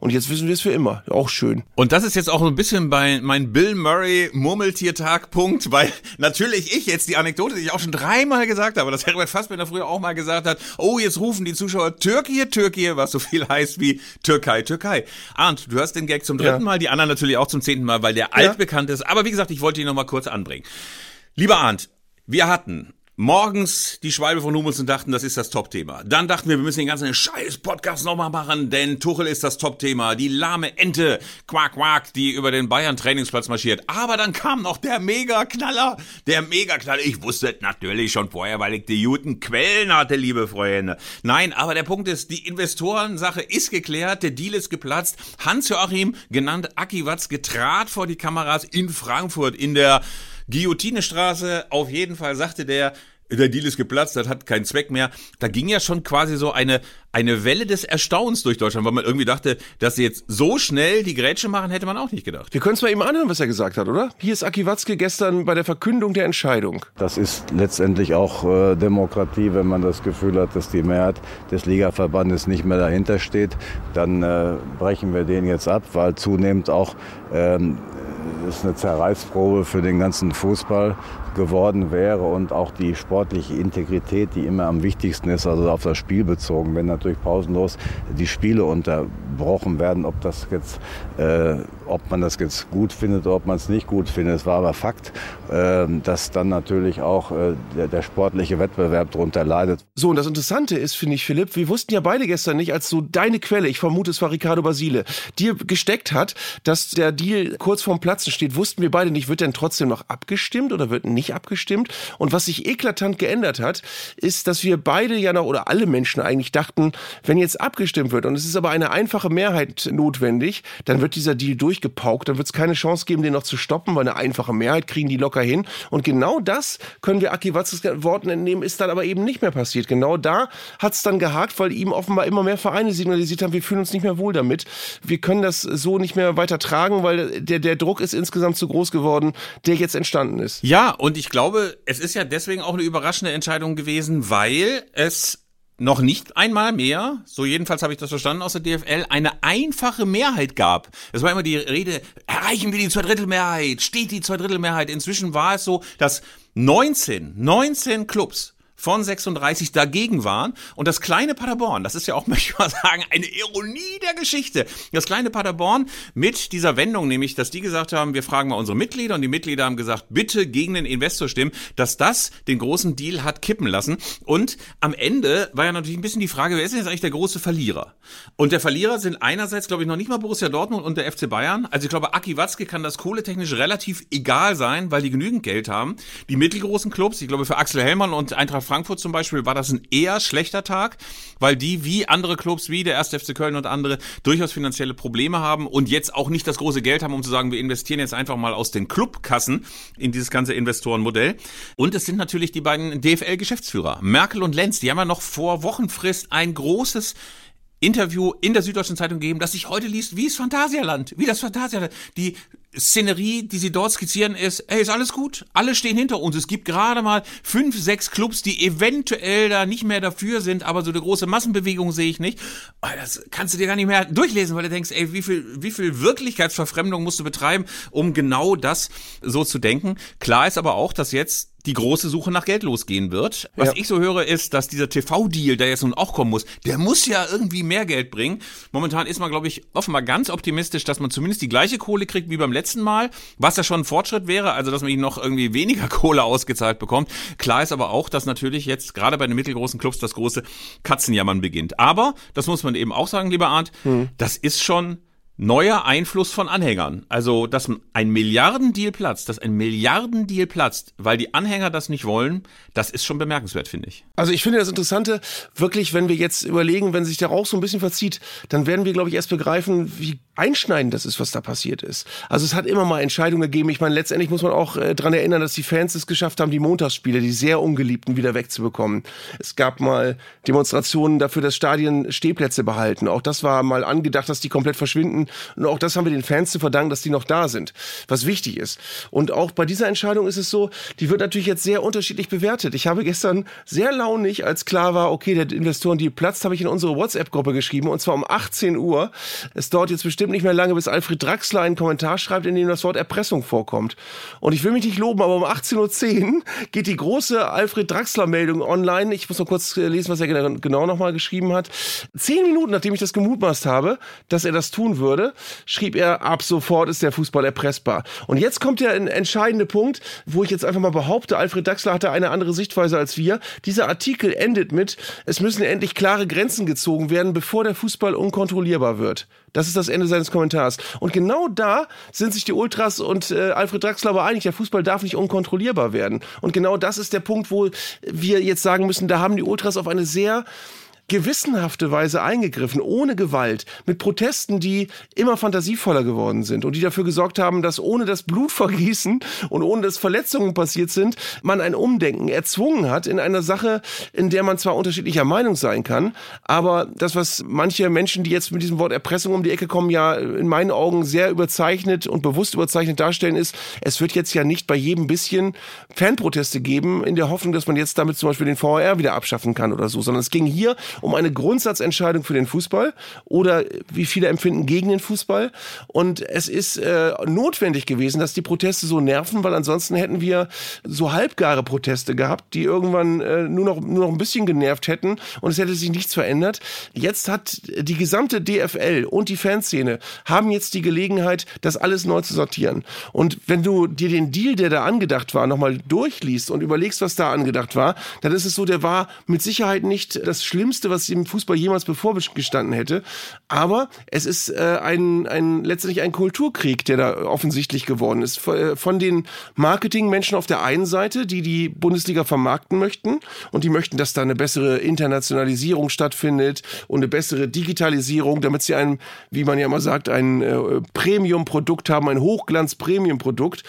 Und jetzt wissen wir es für immer. Auch schön. Und das ist jetzt auch so ein bisschen bei mein Bill Murray Murmeltiertag Punkt, weil natürlich ich jetzt die Anekdote, die ich auch schon dreimal gesagt habe, dass Herbert Fassbender früher auch mal gesagt hat, oh, jetzt rufen die Zuschauer Türkei, Türkei, was so viel heißt wie Türkei, Türkei. Arndt, du hast den Gag zum dritten Ja. Mal, die anderen natürlich auch zum zehnten Mal, weil der altbekannt ist. Aber wie gesagt, ich wollte ihn noch mal kurz anbringen. Lieber Arndt, wir hatten morgens die Schwalbe von Hummels und dachten, das ist das Top-Thema. Dann dachten wir, wir müssen den ganzen scheiß Podcast nochmal machen, denn Tuchel ist das Top-Thema. Die lahme Ente, quack, quack, die über den Bayern-Trainingsplatz marschiert. Aber dann kam noch der Mega-Knaller. Der Mega-Knaller. Ich wusste natürlich schon vorher, weil ich die guten Quellen hatte, liebe Freunde. Nein, aber der Punkt ist, die Investorensache ist geklärt, der Deal ist geplatzt. Hans-Joachim, genannt Aki Watzke, trat vor die Kameras in Frankfurt in der Guillotinestraße, auf jeden Fall sagte der, der Deal ist geplatzt, das hat keinen Zweck mehr. Da ging ja schon quasi so eine, eine Welle des Erstaunens durch Deutschland, weil man irgendwie dachte, dass sie jetzt so schnell die Grätsche machen, hätte man auch nicht gedacht. Wir können es mal eben anhören, was er gesagt hat, oder? Hier ist Aki Watzke gestern bei der Verkündung der Entscheidung. Das ist letztendlich auch äh, Demokratie, wenn man das Gefühl hat, dass die Mehrheit des Ligaverbandes nicht mehr dahinter steht. Dann äh, brechen wir den jetzt ab, weil zunehmend auch ähm, ist eine Zerreißprobe für den ganzen Fußball geworden wäre und auch die sportliche Integrität, die immer am wichtigsten ist, also auf das Spiel bezogen, wenn natürlich pausenlos die Spiele unterbrochen werden, ob das jetzt, äh, ob man das jetzt gut findet oder ob man es nicht gut findet. Es war aber Fakt, äh, dass dann natürlich auch äh, der, der, sportliche Wettbewerb darunter leidet. So, und das Interessante ist, finde ich, Philipp, wir wussten ja beide gestern nicht, als so deine Quelle, ich vermute, es war Ricardo Basile, dir gesteckt hat, dass der Deal kurz vorm Platzen steht, wussten wir beide nicht, wird denn trotzdem noch abgestimmt oder wird nicht abgestimmt? Und was sich eklatant geändert hat, ist, dass wir beide ja noch, oder alle Menschen eigentlich dachten, wenn jetzt abgestimmt wird und es ist aber eine einfache Mehrheit notwendig, dann wird dieser Deal durchgepaukt, dann wird es keine Chance geben, den noch zu stoppen, weil eine einfache Mehrheit kriegen die locker hin. Und genau das können wir Aki Watzes Worten entnehmen, ist dann aber eben nicht mehr passiert. Genau da hat es dann gehakt, weil ihm offenbar immer mehr Vereine signalisiert haben, wir fühlen uns nicht mehr wohl damit. Wir können das so nicht mehr weiter tragen, weil der, der Druck ist insgesamt zu groß geworden, der jetzt entstanden ist. Ja, und ich glaube, es ist ja deswegen auch eine überraschende Entscheidung gewesen, weil es noch nicht einmal mehr, so jedenfalls habe ich das verstanden aus der DFL, eine einfache Mehrheit gab. Es war immer die Rede, erreichen wir die Zweidrittelmehrheit, steht die Zweidrittelmehrheit. Inzwischen war es so, dass 19, 19 Clubs von 36 dagegen waren. Und das kleine Paderborn, das ist ja auch, möchte ich mal sagen, eine Ironie der Geschichte. Das kleine Paderborn mit dieser Wendung, nämlich, dass die gesagt haben, wir fragen mal unsere Mitglieder und die Mitglieder haben gesagt, bitte gegen den Investor stimmen, dass das den großen Deal hat kippen lassen. Und am Ende war ja natürlich ein bisschen die Frage, wer ist denn jetzt eigentlich der große Verlierer? Und der Verlierer sind einerseits, glaube ich, noch nicht mal Borussia Dortmund und der FC Bayern. Also ich glaube, Aki Watzke kann das kohletechnisch relativ egal sein, weil die genügend Geld haben. Die mittelgroßen Clubs, ich glaube, für Axel Hellmann und Eintracht Frankfurt zum Beispiel war das ein eher schlechter Tag, weil die wie andere Clubs wie der 1. FC Köln und andere durchaus finanzielle Probleme haben und jetzt auch nicht das große Geld haben, um zu sagen, wir investieren jetzt einfach mal aus den Clubkassen in dieses ganze Investorenmodell. Und es sind natürlich die beiden DFL-Geschäftsführer, Merkel und Lenz, die haben ja noch vor Wochenfrist ein großes Interview in der Süddeutschen Zeitung gegeben, das sich heute liest wie das Phantasialand, wie das Phantasialand. Die Szenerie, die sie dort skizzieren, ist, hey, ist alles gut, alle stehen hinter uns. Es gibt gerade mal fünf, sechs Clubs, die eventuell da nicht mehr dafür sind, aber so eine große Massenbewegung sehe ich nicht. Oh, das kannst du dir gar nicht mehr durchlesen, weil du denkst, ey, wie viel, wie viel Wirklichkeitsverfremdung musst du betreiben, um genau das so zu denken. Klar ist aber auch, dass jetzt die große Suche nach Geld losgehen wird. Was ja. ich so höre, ist, dass dieser TV-Deal, der jetzt nun auch kommen muss, der muss ja irgendwie mehr Geld bringen. Momentan ist man, glaube ich, offenbar ganz optimistisch, dass man zumindest die gleiche Kohle kriegt wie beim letzten Mal, was ja schon ein Fortschritt wäre, also dass man ihn noch irgendwie weniger Kohle ausgezahlt bekommt. Klar ist aber auch, dass natürlich jetzt gerade bei den mittelgroßen Clubs das große Katzenjammern beginnt. Aber, das muss man eben auch sagen, lieber Arndt, hm. das ist schon neuer Einfluss von Anhängern. Also, dass ein Milliardendeal platzt, dass ein Milliardendeal platzt, weil die Anhänger das nicht wollen, das ist schon bemerkenswert, finde ich. Also ich finde das Interessante, wirklich, wenn wir jetzt überlegen, wenn sich der Rauch so ein bisschen verzieht, dann werden wir, glaube ich, erst begreifen, wie einschneidend das ist, was da passiert ist. Also es hat immer mal Entscheidungen gegeben. Ich meine, letztendlich muss man auch äh, dran erinnern, dass die Fans es geschafft haben, die Montagsspiele, die sehr ungeliebten, wieder wegzubekommen. Es gab mal Demonstrationen dafür, dass Stadien Stehplätze behalten. Auch das war mal angedacht, dass die komplett verschwinden. Und auch das haben wir den Fans zu verdanken, dass die noch da sind, was wichtig ist. Und auch bei dieser Entscheidung ist es so, die wird natürlich jetzt sehr unterschiedlich bewertet. Ich habe gestern sehr launig, als klar war, okay, der Investoren, die platzt, habe ich in unsere WhatsApp-Gruppe geschrieben, und zwar um 18 Uhr. Es dauert jetzt bestimmt nicht mehr lange, bis Alfred Draxler einen Kommentar schreibt, in dem das Wort Erpressung vorkommt. Und ich will mich nicht loben, aber um 18.10 Uhr geht die große Alfred Draxler-Meldung online. Ich muss noch kurz äh, lesen, was er genau nochmal geschrieben hat. Zehn Minuten, nachdem ich das gemutmaßt habe, dass er das tun würde, würde, schrieb er, ab sofort ist der Fußball erpressbar. Und jetzt kommt der entscheidende Punkt, wo ich jetzt einfach mal behaupte, Alfred Daxler hatte eine andere Sichtweise als wir. Dieser Artikel endet mit, es müssen endlich klare Grenzen gezogen werden, bevor der Fußball unkontrollierbar wird. Das ist das Ende seines Kommentars. Und genau da sind sich die Ultras und äh, Alfred Draxler aber einig, der Fußball darf nicht unkontrollierbar werden. Und genau das ist der Punkt, wo wir jetzt sagen müssen, da haben die Ultras auf eine sehr gewissenhafte Weise eingegriffen, ohne Gewalt, mit Protesten, die immer fantasievoller geworden sind und die dafür gesorgt haben, dass ohne das Blutvergießen und ohne dass Verletzungen passiert sind, man ein Umdenken erzwungen hat in einer Sache, in der man zwar unterschiedlicher Meinung sein kann, aber das, was manche Menschen, die jetzt mit diesem Wort Erpressung um die Ecke kommen, ja in meinen Augen sehr überzeichnet und bewusst überzeichnet darstellen, ist, es wird jetzt ja nicht bei jedem bisschen Fanproteste geben, in der Hoffnung, dass man jetzt damit zum Beispiel den VR wieder abschaffen kann oder so, sondern es ging hier um eine Grundsatzentscheidung für den Fußball oder wie viele empfinden gegen den Fußball. Und es ist äh, notwendig gewesen, dass die Proteste so nerven, weil ansonsten hätten wir so halbgare Proteste gehabt, die irgendwann äh, nur, noch, nur noch ein bisschen genervt hätten und es hätte sich nichts verändert. Jetzt hat die gesamte DFL und die Fanszene haben jetzt die Gelegenheit, das alles neu zu sortieren. Und wenn du dir den Deal, der da angedacht war, nochmal durchliest und überlegst, was da angedacht war, dann ist es so, der war mit Sicherheit nicht das Schlimmste, Schlimmste, was im Fußball jemals bevorgestanden hätte. Aber es ist äh, ein, ein letztendlich ein Kulturkrieg, der da offensichtlich geworden ist. Äh, von den Marketingmenschen auf der einen Seite, die die Bundesliga vermarkten möchten und die möchten, dass da eine bessere Internationalisierung stattfindet und eine bessere Digitalisierung, damit sie ein, wie man ja immer sagt, ein äh, Premium-Produkt haben, ein Hochglanz-Premium-Produkt.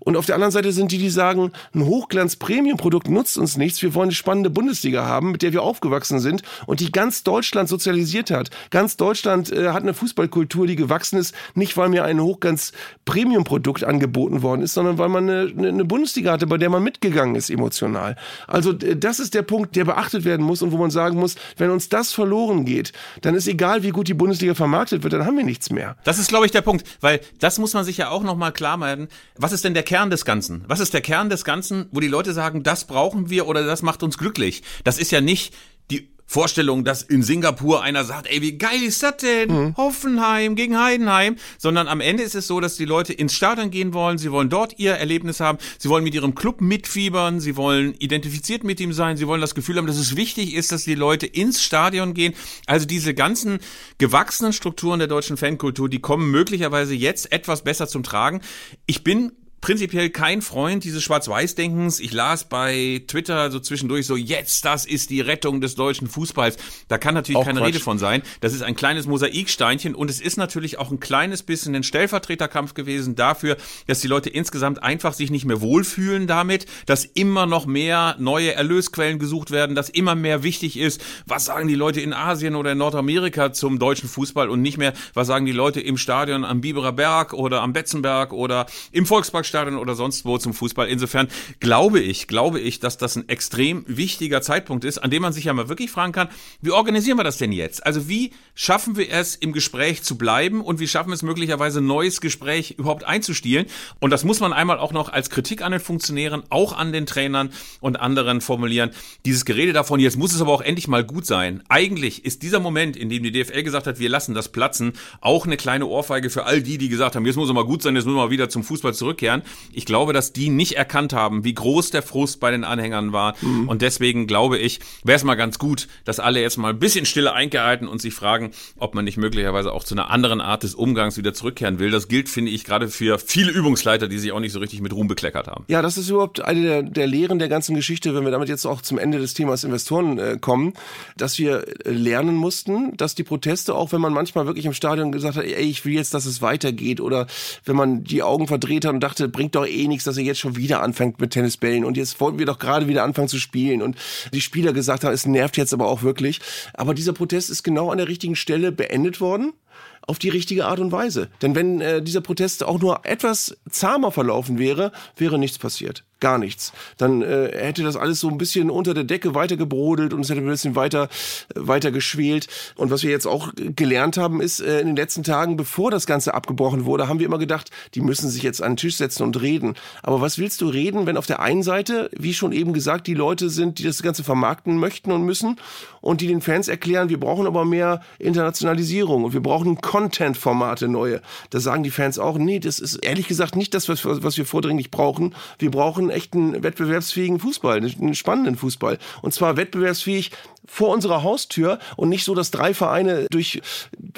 Und auf der anderen Seite sind die, die sagen, ein Hochglanz-Premium-Produkt nutzt uns nichts. Wir wollen eine spannende Bundesliga haben, mit der wir aufgewachsen sind und die ganz Deutschland sozialisiert hat. Ganz Deutschland äh, hat eine Fußballkultur, die gewachsen ist, nicht weil mir ein hochganz Premium-Produkt angeboten worden ist, sondern weil man eine, eine Bundesliga hatte, bei der man mitgegangen ist emotional. Also das ist der Punkt, der beachtet werden muss und wo man sagen muss, wenn uns das verloren geht, dann ist egal, wie gut die Bundesliga vermarktet wird, dann haben wir nichts mehr. Das ist, glaube ich, der Punkt, weil das muss man sich ja auch nochmal klar machen. Was ist denn der Kern des Ganzen? Was ist der Kern des Ganzen, wo die Leute sagen, das brauchen wir oder das macht uns glücklich? Das ist ja nicht die Vorstellung, dass in Singapur einer sagt, ey, wie geil ist das denn? Mhm. Hoffenheim gegen Heidenheim. Sondern am Ende ist es so, dass die Leute ins Stadion gehen wollen, sie wollen dort ihr Erlebnis haben, sie wollen mit ihrem Club mitfiebern, sie wollen identifiziert mit ihm sein, sie wollen das Gefühl haben, dass es wichtig ist, dass die Leute ins Stadion gehen. Also diese ganzen gewachsenen Strukturen der deutschen Fankultur, die kommen möglicherweise jetzt etwas besser zum Tragen. Ich bin prinzipiell kein Freund dieses Schwarz-Weiß-Denkens. Ich las bei Twitter so zwischendurch so, jetzt, das ist die Rettung des deutschen Fußballs. Da kann natürlich auch keine Quatsch. Rede von sein. Das ist ein kleines Mosaiksteinchen und es ist natürlich auch ein kleines bisschen ein Stellvertreterkampf gewesen dafür, dass die Leute insgesamt einfach sich nicht mehr wohlfühlen damit, dass immer noch mehr neue Erlösquellen gesucht werden, dass immer mehr wichtig ist, was sagen die Leute in Asien oder in Nordamerika zum deutschen Fußball und nicht mehr, was sagen die Leute im Stadion am Biberer Berg oder am Betzenberg oder im Volkspark Stadion oder sonst wo zum Fußball. Insofern glaube ich, glaube ich, dass das ein extrem wichtiger Zeitpunkt ist, an dem man sich ja mal wirklich fragen kann, wie organisieren wir das denn jetzt? Also wie schaffen wir es, im Gespräch zu bleiben und wie schaffen wir es möglicherweise, neues Gespräch überhaupt einzustielen? Und das muss man einmal auch noch als Kritik an den Funktionären, auch an den Trainern und anderen formulieren. Dieses Gerede davon, jetzt muss es aber auch endlich mal gut sein. Eigentlich ist dieser Moment, in dem die DFL gesagt hat, wir lassen das platzen, auch eine kleine Ohrfeige für all die, die gesagt haben, jetzt muss es mal gut sein, jetzt müssen wir mal wieder zum Fußball zurückkehren. Ich glaube, dass die nicht erkannt haben, wie groß der Frust bei den Anhängern war. Mhm. Und deswegen glaube ich, wäre es mal ganz gut, dass alle jetzt mal ein bisschen Stille eingehalten und sich fragen, ob man nicht möglicherweise auch zu einer anderen Art des Umgangs wieder zurückkehren will. Das gilt, finde ich, gerade für viele Übungsleiter, die sich auch nicht so richtig mit Ruhm bekleckert haben. Ja, das ist überhaupt eine der, der Lehren der ganzen Geschichte, wenn wir damit jetzt auch zum Ende des Themas Investoren äh, kommen, dass wir äh, lernen mussten, dass die Proteste, auch wenn man manchmal wirklich im Stadion gesagt hat, ey, ich will jetzt, dass es weitergeht, oder wenn man die Augen verdreht hat und dachte, bringt doch eh nichts, dass er jetzt schon wieder anfängt mit Tennisbällen und jetzt wollten wir doch gerade wieder anfangen zu spielen. Und die Spieler gesagt haben, es nervt jetzt aber auch wirklich. Aber dieser Protest ist genau an der richtigen Stelle beendet worden auf die richtige Art und Weise. Denn wenn äh, dieser Protest auch nur etwas zahmer verlaufen wäre, wäre nichts passiert. gar nichts. Dann äh, hätte das alles so ein bisschen unter der Decke weiter gebrodelt und es hätte ein bisschen weiter, weiter geschwelt. Und was wir jetzt auch gelernt haben, ist äh, in den letzten Tagen, bevor das Ganze abgebrochen wurde, haben wir immer gedacht, die müssen sich jetzt an den Tisch setzen und reden. Aber was willst du reden, wenn auf der einen Seite, wie schon eben gesagt, die Leute sind, die das Ganze vermarkten möchten und müssen und die den Fans erklären, wir brauchen aber mehr Internationalisierung und wir brauchen Content-Formate neue. Da sagen die Fans auch, nee, das ist ehrlich gesagt nicht das, was, was wir vordringlich brauchen. Wir brauchen echt einen wettbewerbsfähigen Fußball, einen spannenden Fußball. Und zwar wettbewerbsfähig vor unserer Haustür und nicht so, dass drei Vereine durch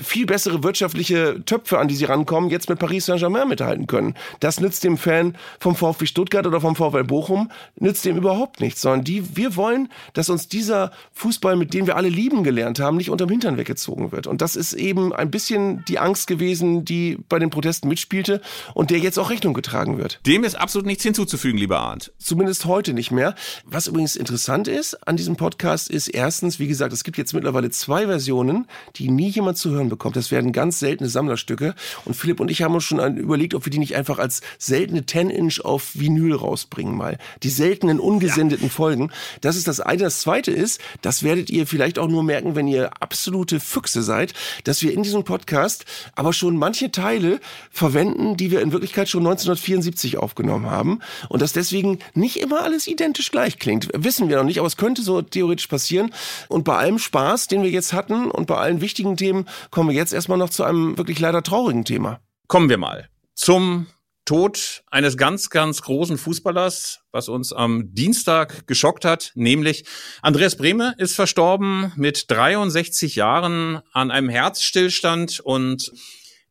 viel bessere wirtschaftliche Töpfe, an die sie rankommen, jetzt mit Paris Saint-Germain mithalten können. Das nützt dem Fan vom VfB Stuttgart oder vom VfL Bochum, nützt dem überhaupt nichts, sondern die, wir wollen, dass uns dieser Fußball, mit dem wir alle lieben gelernt haben, nicht unterm Hintern weggezogen wird. Und das ist eben ein bisschen die Angst gewesen, die bei den Protesten mitspielte und der jetzt auch Rechnung getragen wird. Dem ist absolut nichts hinzuzufügen, lieber Arndt. Zumindest heute nicht mehr. Was übrigens interessant ist an diesem Podcast ist erstens, erstens, wie gesagt, es gibt jetzt mittlerweile zwei Versionen, die nie jemand zu hören bekommt. Das werden ganz seltene Sammlerstücke. Und Philipp und ich haben uns schon überlegt, ob wir die nicht einfach als seltene 10-Inch auf Vinyl rausbringen mal. Die seltenen ungesendeten ja. Folgen. Das ist das eine. Das zweite ist, das werdet ihr vielleicht auch nur merken, wenn ihr absolute Füchse seid, dass wir in diesem Podcast aber schon manche Teile verwenden, die wir in Wirklichkeit schon 1974 aufgenommen haben. Und dass deswegen nicht immer alles identisch gleich klingt. Wissen wir noch nicht, aber es könnte so theoretisch passieren. Und bei allem Spaß, den wir jetzt hatten und bei allen wichtigen Themen, kommen wir jetzt erstmal noch zu einem wirklich leider traurigen Thema. Kommen wir mal zum Tod eines ganz, ganz großen Fußballers, was uns am Dienstag geschockt hat, nämlich Andreas Brehme ist verstorben mit 63 Jahren an einem Herzstillstand und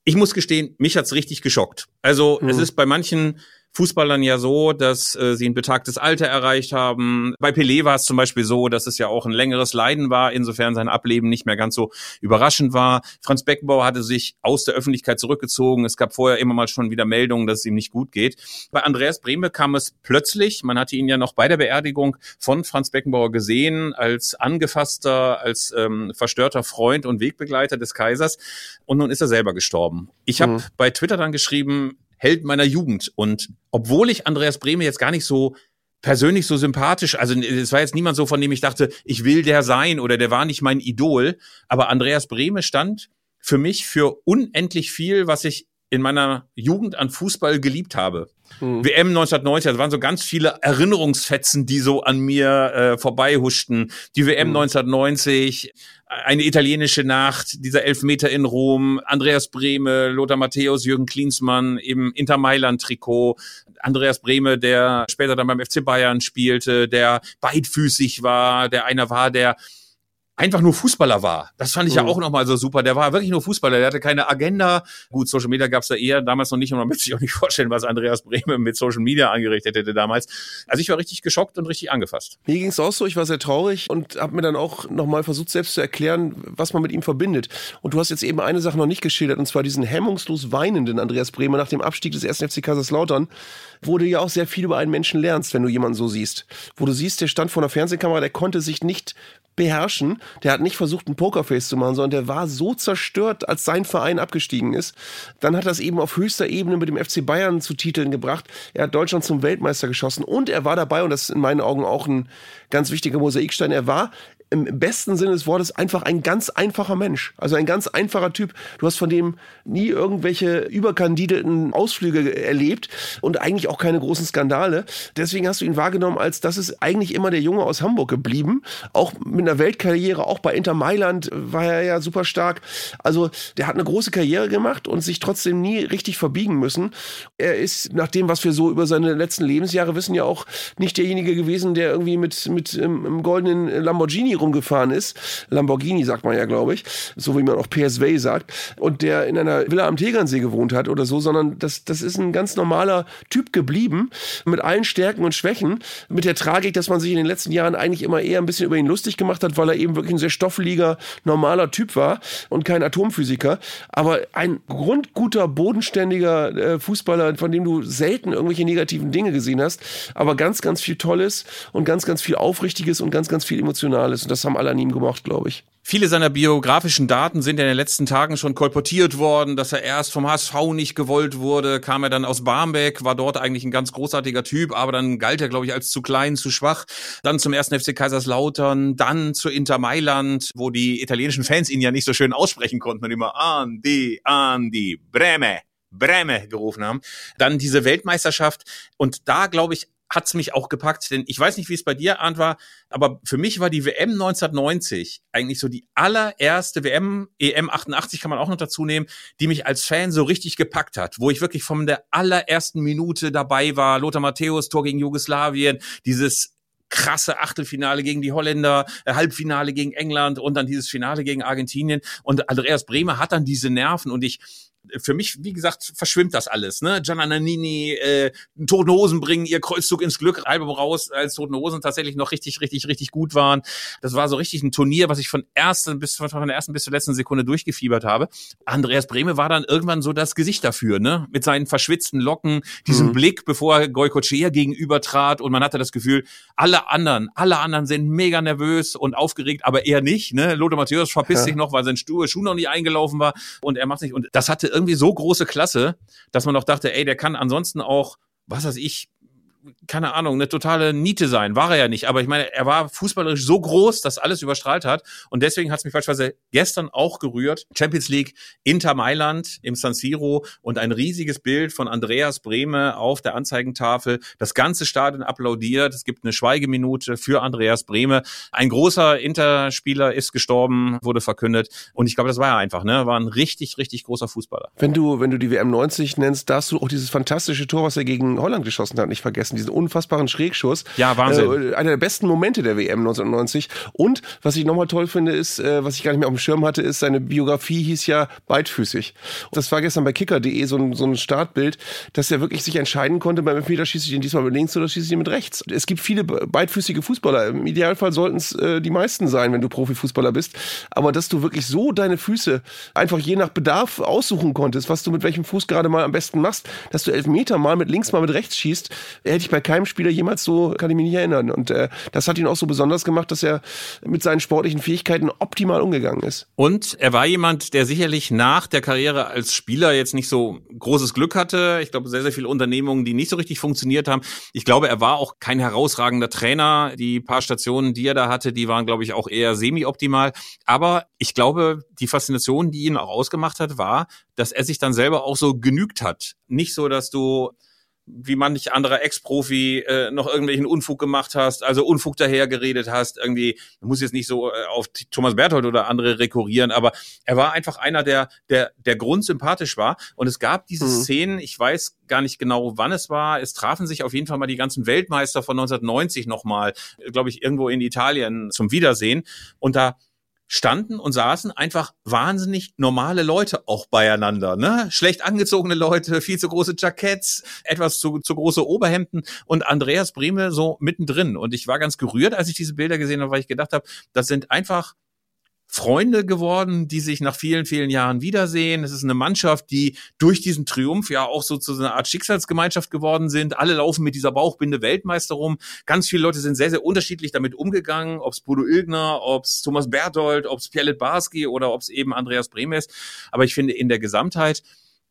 ich muss gestehen, mich hat's richtig geschockt. Also mhm. es ist bei manchen Fußballern ja so, dass äh, sie ein betagtes Alter erreicht haben. Bei Pelé war es zum Beispiel so, dass es ja auch ein längeres Leiden war, insofern sein Ableben nicht mehr ganz so überraschend war. Franz Beckenbauer hatte sich aus der Öffentlichkeit zurückgezogen. Es gab vorher immer mal schon wieder Meldungen, dass es ihm nicht gut geht. Bei Andreas Brehme kam es plötzlich, man hatte ihn ja noch bei der Beerdigung von Franz Beckenbauer gesehen, als angefasster, als ähm, verstörter Freund und Wegbegleiter des Kaisers. Und nun ist er selber gestorben. Ich habe mhm. bei Twitter dann geschrieben, Held meiner Jugend. Und obwohl ich Andreas Brehme jetzt gar nicht so persönlich so sympathisch, also es war jetzt niemand so, von dem ich dachte, ich will der sein oder der war nicht mein Idol, aber Andreas Brehme stand für mich für unendlich viel, was ich in meiner Jugend an Fußball geliebt habe. Mhm. WM 1990, das waren so ganz viele Erinnerungsfetzen, die so an mir äh, vorbeihuschten. Die WM mhm. 1990, eine italienische Nacht, dieser Elfmeter in Rom, Andreas Brehme, Lothar Matthäus, Jürgen Klinsmann im Inter Mailand Trikot, Andreas Brehme, der später dann beim FC Bayern spielte, der beidfüßig war, der einer war, der einfach nur Fußballer war. Das fand ich mhm. ja auch nochmal so super. Der war wirklich nur Fußballer. Der hatte keine Agenda. Gut, Social Media gab's da eher damals noch nicht und man möchte sich auch nicht vorstellen, was Andreas Brehme mit Social Media angerichtet hätte damals. Also ich war richtig geschockt und richtig angefasst. Mir ging's auch so. Ich war sehr traurig und habe mir dann auch nochmal versucht, selbst zu erklären, was man mit ihm verbindet. Und du hast jetzt eben eine Sache noch nicht geschildert und zwar diesen hemmungslos weinenden Andreas Brehme nach dem Abstieg des 1. FC Kaiserslautern, wo du ja auch sehr viel über einen Menschen lernst, wenn du jemanden so siehst. Wo du siehst, der stand vor einer Fernsehkamera, der konnte sich nicht beherrschen. Der hat nicht versucht, ein Pokerface zu machen, sondern der war so zerstört, als sein Verein abgestiegen ist. Dann hat er es eben auf höchster Ebene mit dem FC Bayern zu Titeln gebracht. Er hat Deutschland zum Weltmeister geschossen und er war dabei, und das ist in meinen Augen auch ein ganz wichtiger Mosaikstein, er war im besten Sinne des Wortes einfach ein ganz einfacher Mensch. Also ein ganz einfacher Typ. Du hast von dem nie irgendwelche überkandidelten Ausflüge erlebt und eigentlich auch keine großen Skandale. Deswegen hast du ihn wahrgenommen als, das ist eigentlich immer der Junge aus Hamburg geblieben. Auch mit einer Weltkarriere, auch bei Inter Mailand war er ja super stark. Also der hat eine große Karriere gemacht und sich trotzdem nie richtig verbiegen müssen. Er ist, nach dem, was wir so über seine letzten Lebensjahre wissen, ja auch nicht derjenige gewesen, der irgendwie mit, mit ähm, einem goldenen Lamborghini rumgefahren ist. Lamborghini sagt man ja, glaube ich. So wie man auch PSV sagt. Und der in einer Villa am Tegernsee gewohnt hat oder so, sondern das, das ist ein ganz normaler Typ geblieben. Mit allen Stärken und Schwächen. Mit der Tragik, dass man sich in den letzten Jahren eigentlich immer eher ein bisschen über ihn lustig gemacht hat, weil er eben wirklich ein sehr stoffeliger, normaler Typ war und kein Atomphysiker. Aber ein grundguter, bodenständiger äh, Fußballer, von dem du selten irgendwelche negativen Dinge gesehen hast, aber ganz, ganz viel Tolles und ganz, ganz viel Aufrichtiges und ganz, ganz viel Emotionales. Und das haben alle an ihm gemocht, glaube ich. Viele seiner biografischen Daten sind in den letzten Tagen schon kolportiert worden, dass er erst vom HSV nicht gewollt wurde, kam er dann aus Barmbek, war dort eigentlich ein ganz großartiger Typ, aber dann galt er, glaube ich, als zu klein, zu schwach. Dann zum ersten FC Kaiserslautern, dann zu Inter Mailand, wo die italienischen Fans ihn ja nicht so schön aussprechen konnten und immer Andi, Andi, Breme. Breme gerufen haben. Dann diese Weltmeisterschaft. Und da, glaube ich, hat's mich auch gepackt, denn ich weiß nicht, wie es bei dir, Arndt, war, aber für mich war die WM 1990 eigentlich so die allererste WM, EM 88 kann man auch noch dazu nehmen, die mich als Fan so richtig gepackt hat, wo ich wirklich von der allerersten Minute dabei war, Lothar Matthäus, Tor gegen Jugoslawien, dieses krasse Achtelfinale gegen die Holländer, äh, Halbfinale gegen England und dann dieses Finale gegen Argentinien. Und Andreas Bremer hat dann diese Nerven und ich für mich, wie gesagt, verschwimmt das alles. Ne? Gianna Nannini, äh, Toten Hosen bringen ihr Kreuzzug ins Glück, Album raus, als Toten Hosen tatsächlich noch richtig, richtig, richtig gut waren. Das war so richtig ein Turnier, was ich von ersten bis von der ersten bis zur letzten Sekunde durchgefiebert habe. Andreas Brehme war dann irgendwann so das Gesicht dafür, ne? Mit seinen verschwitzten Locken, diesem mhm. Blick, bevor er Goycochea gegenüber trat und man hatte das Gefühl, alle anderen, alle anderen sind mega nervös und aufgeregt, aber er nicht, ne? Lothar Matthäus verpisst ja. sich noch, weil sein Schuh, Schuh noch nicht eingelaufen war und er macht nicht und das hatte irgendwie so große Klasse, dass man auch dachte, ey, der kann ansonsten auch, was weiß ich, keine Ahnung, eine totale Niete sein. War er ja nicht. Aber ich meine, er war fußballerisch so groß, dass alles überstrahlt hat. Und deswegen hat es mich beispielsweise gestern auch gerührt. Champions League, Inter Mailand im San Siro und ein riesiges Bild von Andreas Brehme auf der Anzeigentafel. Das ganze Stadion applaudiert. Es gibt eine Schweigeminute für Andreas Brehme. Ein großer Interspieler ist gestorben, wurde verkündet. Und ich glaube, das war er einfach, ne? War ein richtig, richtig großer Fußballer. Wenn du, wenn du die WM 90 nennst, darfst du auch dieses fantastische Tor, was er gegen Holland geschossen hat, nicht vergessen lassen, diesen unfassbaren Schrägschuss. Ja, Wahnsinn. Äh, einer der besten Momente der WM 1990. Und was ich nochmal toll finde, ist, äh, was ich gar nicht mehr auf dem Schirm hatte, ist, seine Biografie hieß ja beidfüßig. Das war gestern bei kicker.de so ein, so ein Startbild, dass er wirklich sich entscheiden konnte, beim Elfmeter schieße ich den diesmal mit links oder schieße ich den mit rechts. Es gibt viele beidfüßige Fußballer. Im Idealfall sollten es äh, die meisten sein, wenn du Profifußballer bist. Aber dass du wirklich so deine Füße einfach je nach Bedarf aussuchen konntest, was du mit welchem Fuß gerade mal am besten machst, dass du Elfmeter mal mit links, mal mit rechts schießt, hätte ich bei keinem Spieler jemals so, kann ich mich nicht erinnern. Und äh, das hat ihn auch so besonders gemacht, dass er mit seinen sportlichen Fähigkeiten optimal umgegangen ist. Und er war jemand, der sicherlich nach der Karriere als Spieler jetzt nicht so großes Glück hatte. Ich glaube, sehr, sehr viele Unternehmungen, die nicht so richtig funktioniert haben. Ich glaube, er war auch kein herausragender Trainer. Die paar Stationen, die er da hatte, die waren, glaube ich, auch eher semi-optimal. Aber ich glaube, die Faszination, die ihn auch ausgemacht hat, war, dass er sich dann selber auch so genügt hat. Nicht so, dass du wie manch anderer Ex-Profi äh, noch irgendwelchen Unfug gemacht hast, also Unfug daher geredet hast, irgendwie, man muss jetzt nicht so äh, auf Thomas Berthold oder andere rekurrieren, aber er war einfach einer, der, der, der grundsympathisch war. Und es gab diese mhm. Szenen, ich weiß gar nicht genau, wann es war, es trafen sich auf jeden Fall mal die ganzen Weltmeister von 1990 nochmal, glaube ich, irgendwo in Italien zum Wiedersehen. Und da standen und saßen einfach wahnsinnig normale Leute auch beieinander. Ne? Schlecht angezogene Leute, viel zu große Jacketts, etwas zu, zu große Oberhemden und Andreas Brehme so mittendrin. Und ich war ganz gerührt, als ich diese Bilder gesehen habe, weil ich gedacht habe, das sind einfach Freunde geworden, die sich nach vielen, vielen Jahren wiedersehen. Es ist eine Mannschaft, die durch diesen Triumph ja auch so zu einer Art Schicksalsgemeinschaft geworden sind. Alle laufen mit dieser Bauchbinde Weltmeister rum. Ganz viele Leute sind sehr, sehr unterschiedlich damit umgegangen, ob es Bodo Ilgner, ob es Thomas Berthold, ob es Pierre Barski oder ob es eben Andreas Bremer ist. Aber ich finde, in der Gesamtheit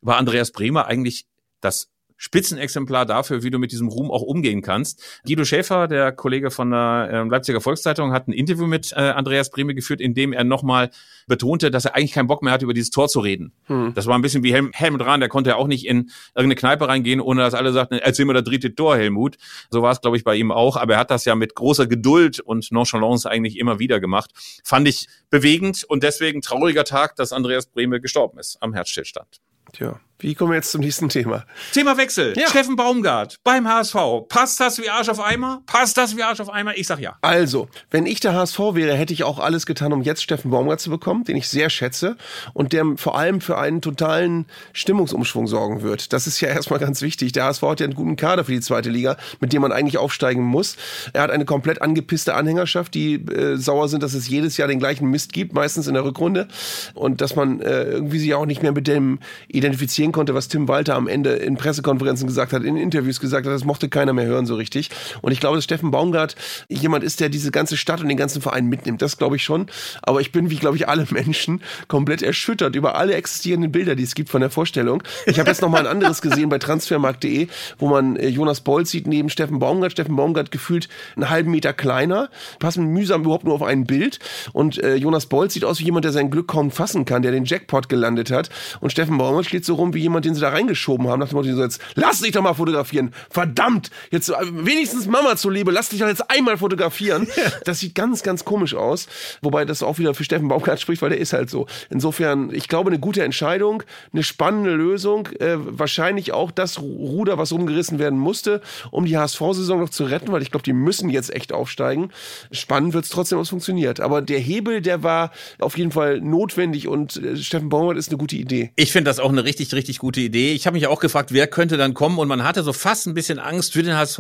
war Andreas Bremer eigentlich das Spitzenexemplar dafür, wie du mit diesem Ruhm auch umgehen kannst. Guido Schäfer, der Kollege von der äh, Leipziger Volkszeitung, hat ein Interview mit äh, Andreas Brehme geführt, in dem er nochmal betonte, dass er eigentlich keinen Bock mehr hat, über dieses Tor zu reden. Hm. Das war ein bisschen wie Helm Helmut Rahn, der konnte ja auch nicht in irgendeine Kneipe reingehen, ohne dass alle sagten, erzähl mir das dritte Tor, Helmut. So war es, glaube ich, bei ihm auch. Aber er hat das ja mit großer Geduld und Nonchalance eigentlich immer wieder gemacht. Fand ich bewegend und deswegen trauriger Tag, dass Andreas Brehme gestorben ist am Herzstillstand. Tja. Wie kommen wir jetzt zum nächsten Thema? Thema Wechsel. Ja. Steffen Baumgart beim HSV. Passt das wie Arsch auf Eimer? Passt das wie Arsch auf Eimer? Ich sag ja. Also, wenn ich der HSV wäre, hätte ich auch alles getan, um jetzt Steffen Baumgart zu bekommen, den ich sehr schätze und der vor allem für einen totalen Stimmungsumschwung sorgen wird. Das ist ja erstmal ganz wichtig. Der HSV hat ja einen guten Kader für die zweite Liga, mit dem man eigentlich aufsteigen muss. Er hat eine komplett angepisste Anhängerschaft, die äh, sauer sind, dass es jedes Jahr den gleichen Mist gibt, meistens in der Rückrunde und dass man äh, irgendwie sich auch nicht mehr mit dem identifizieren verstehen konnte, was Tim Walter am Ende in Pressekonferenzen gesagt hat, in Interviews gesagt hat, das mochte keiner mehr hören so richtig. Und ich glaube, dass Steffen Baumgart jemand ist, der diese ganze Stadt und den ganzen Verein mitnimmt. Das glaube ich schon. Aber ich bin, wie glaube ich alle Menschen, komplett erschüttert über alle existierenden Bilder, die es gibt von der Vorstellung. Ich habe jetzt noch mal ein anderes gesehen bei transfermarkt.de, wo man äh, Jonas Bolt sieht neben Steffen Baumgart. Steffen Baumgart gefühlt einen halben Meter kleiner, passen mühsam überhaupt nur auf ein Bild. Und äh, Jonas Bolt sieht aus wie jemand, der sein Glück kaum fassen kann, der den Jackpot gelandet hat. Und Steffen Baumgart steht so rum wie jemand, den sie da reingeschoben haben, nach dem Motto, so jetzt lass dich doch mal fotografieren. Verdammt, jetzt äh, wenigstens Mama zuliebe, lass dich doch jetzt einmal fotografieren. Das sieht ganz, ganz komisch aus. Wobei das auch wieder für Steffen Baumgart spricht, weil der ist halt so. Insofern, ich glaube, eine gute Entscheidung, eine spannende Lösung, äh, wahrscheinlich auch das Ruder, was rumgerissen werden musste, um die HSV-Saison noch zu retten, weil ich glaube, die müssen jetzt echt aufsteigen. Spannend wird es trotzdem, ob es funktioniert. Aber der Hebel, der war auf jeden Fall notwendig und äh, Steffen Baumgart ist eine gute Idee. Ich finde das auch eine richtig, richtig gute Idee. Ich habe mich auch gefragt, wer könnte dann kommen? Und man hatte so fast ein bisschen Angst für den HSV,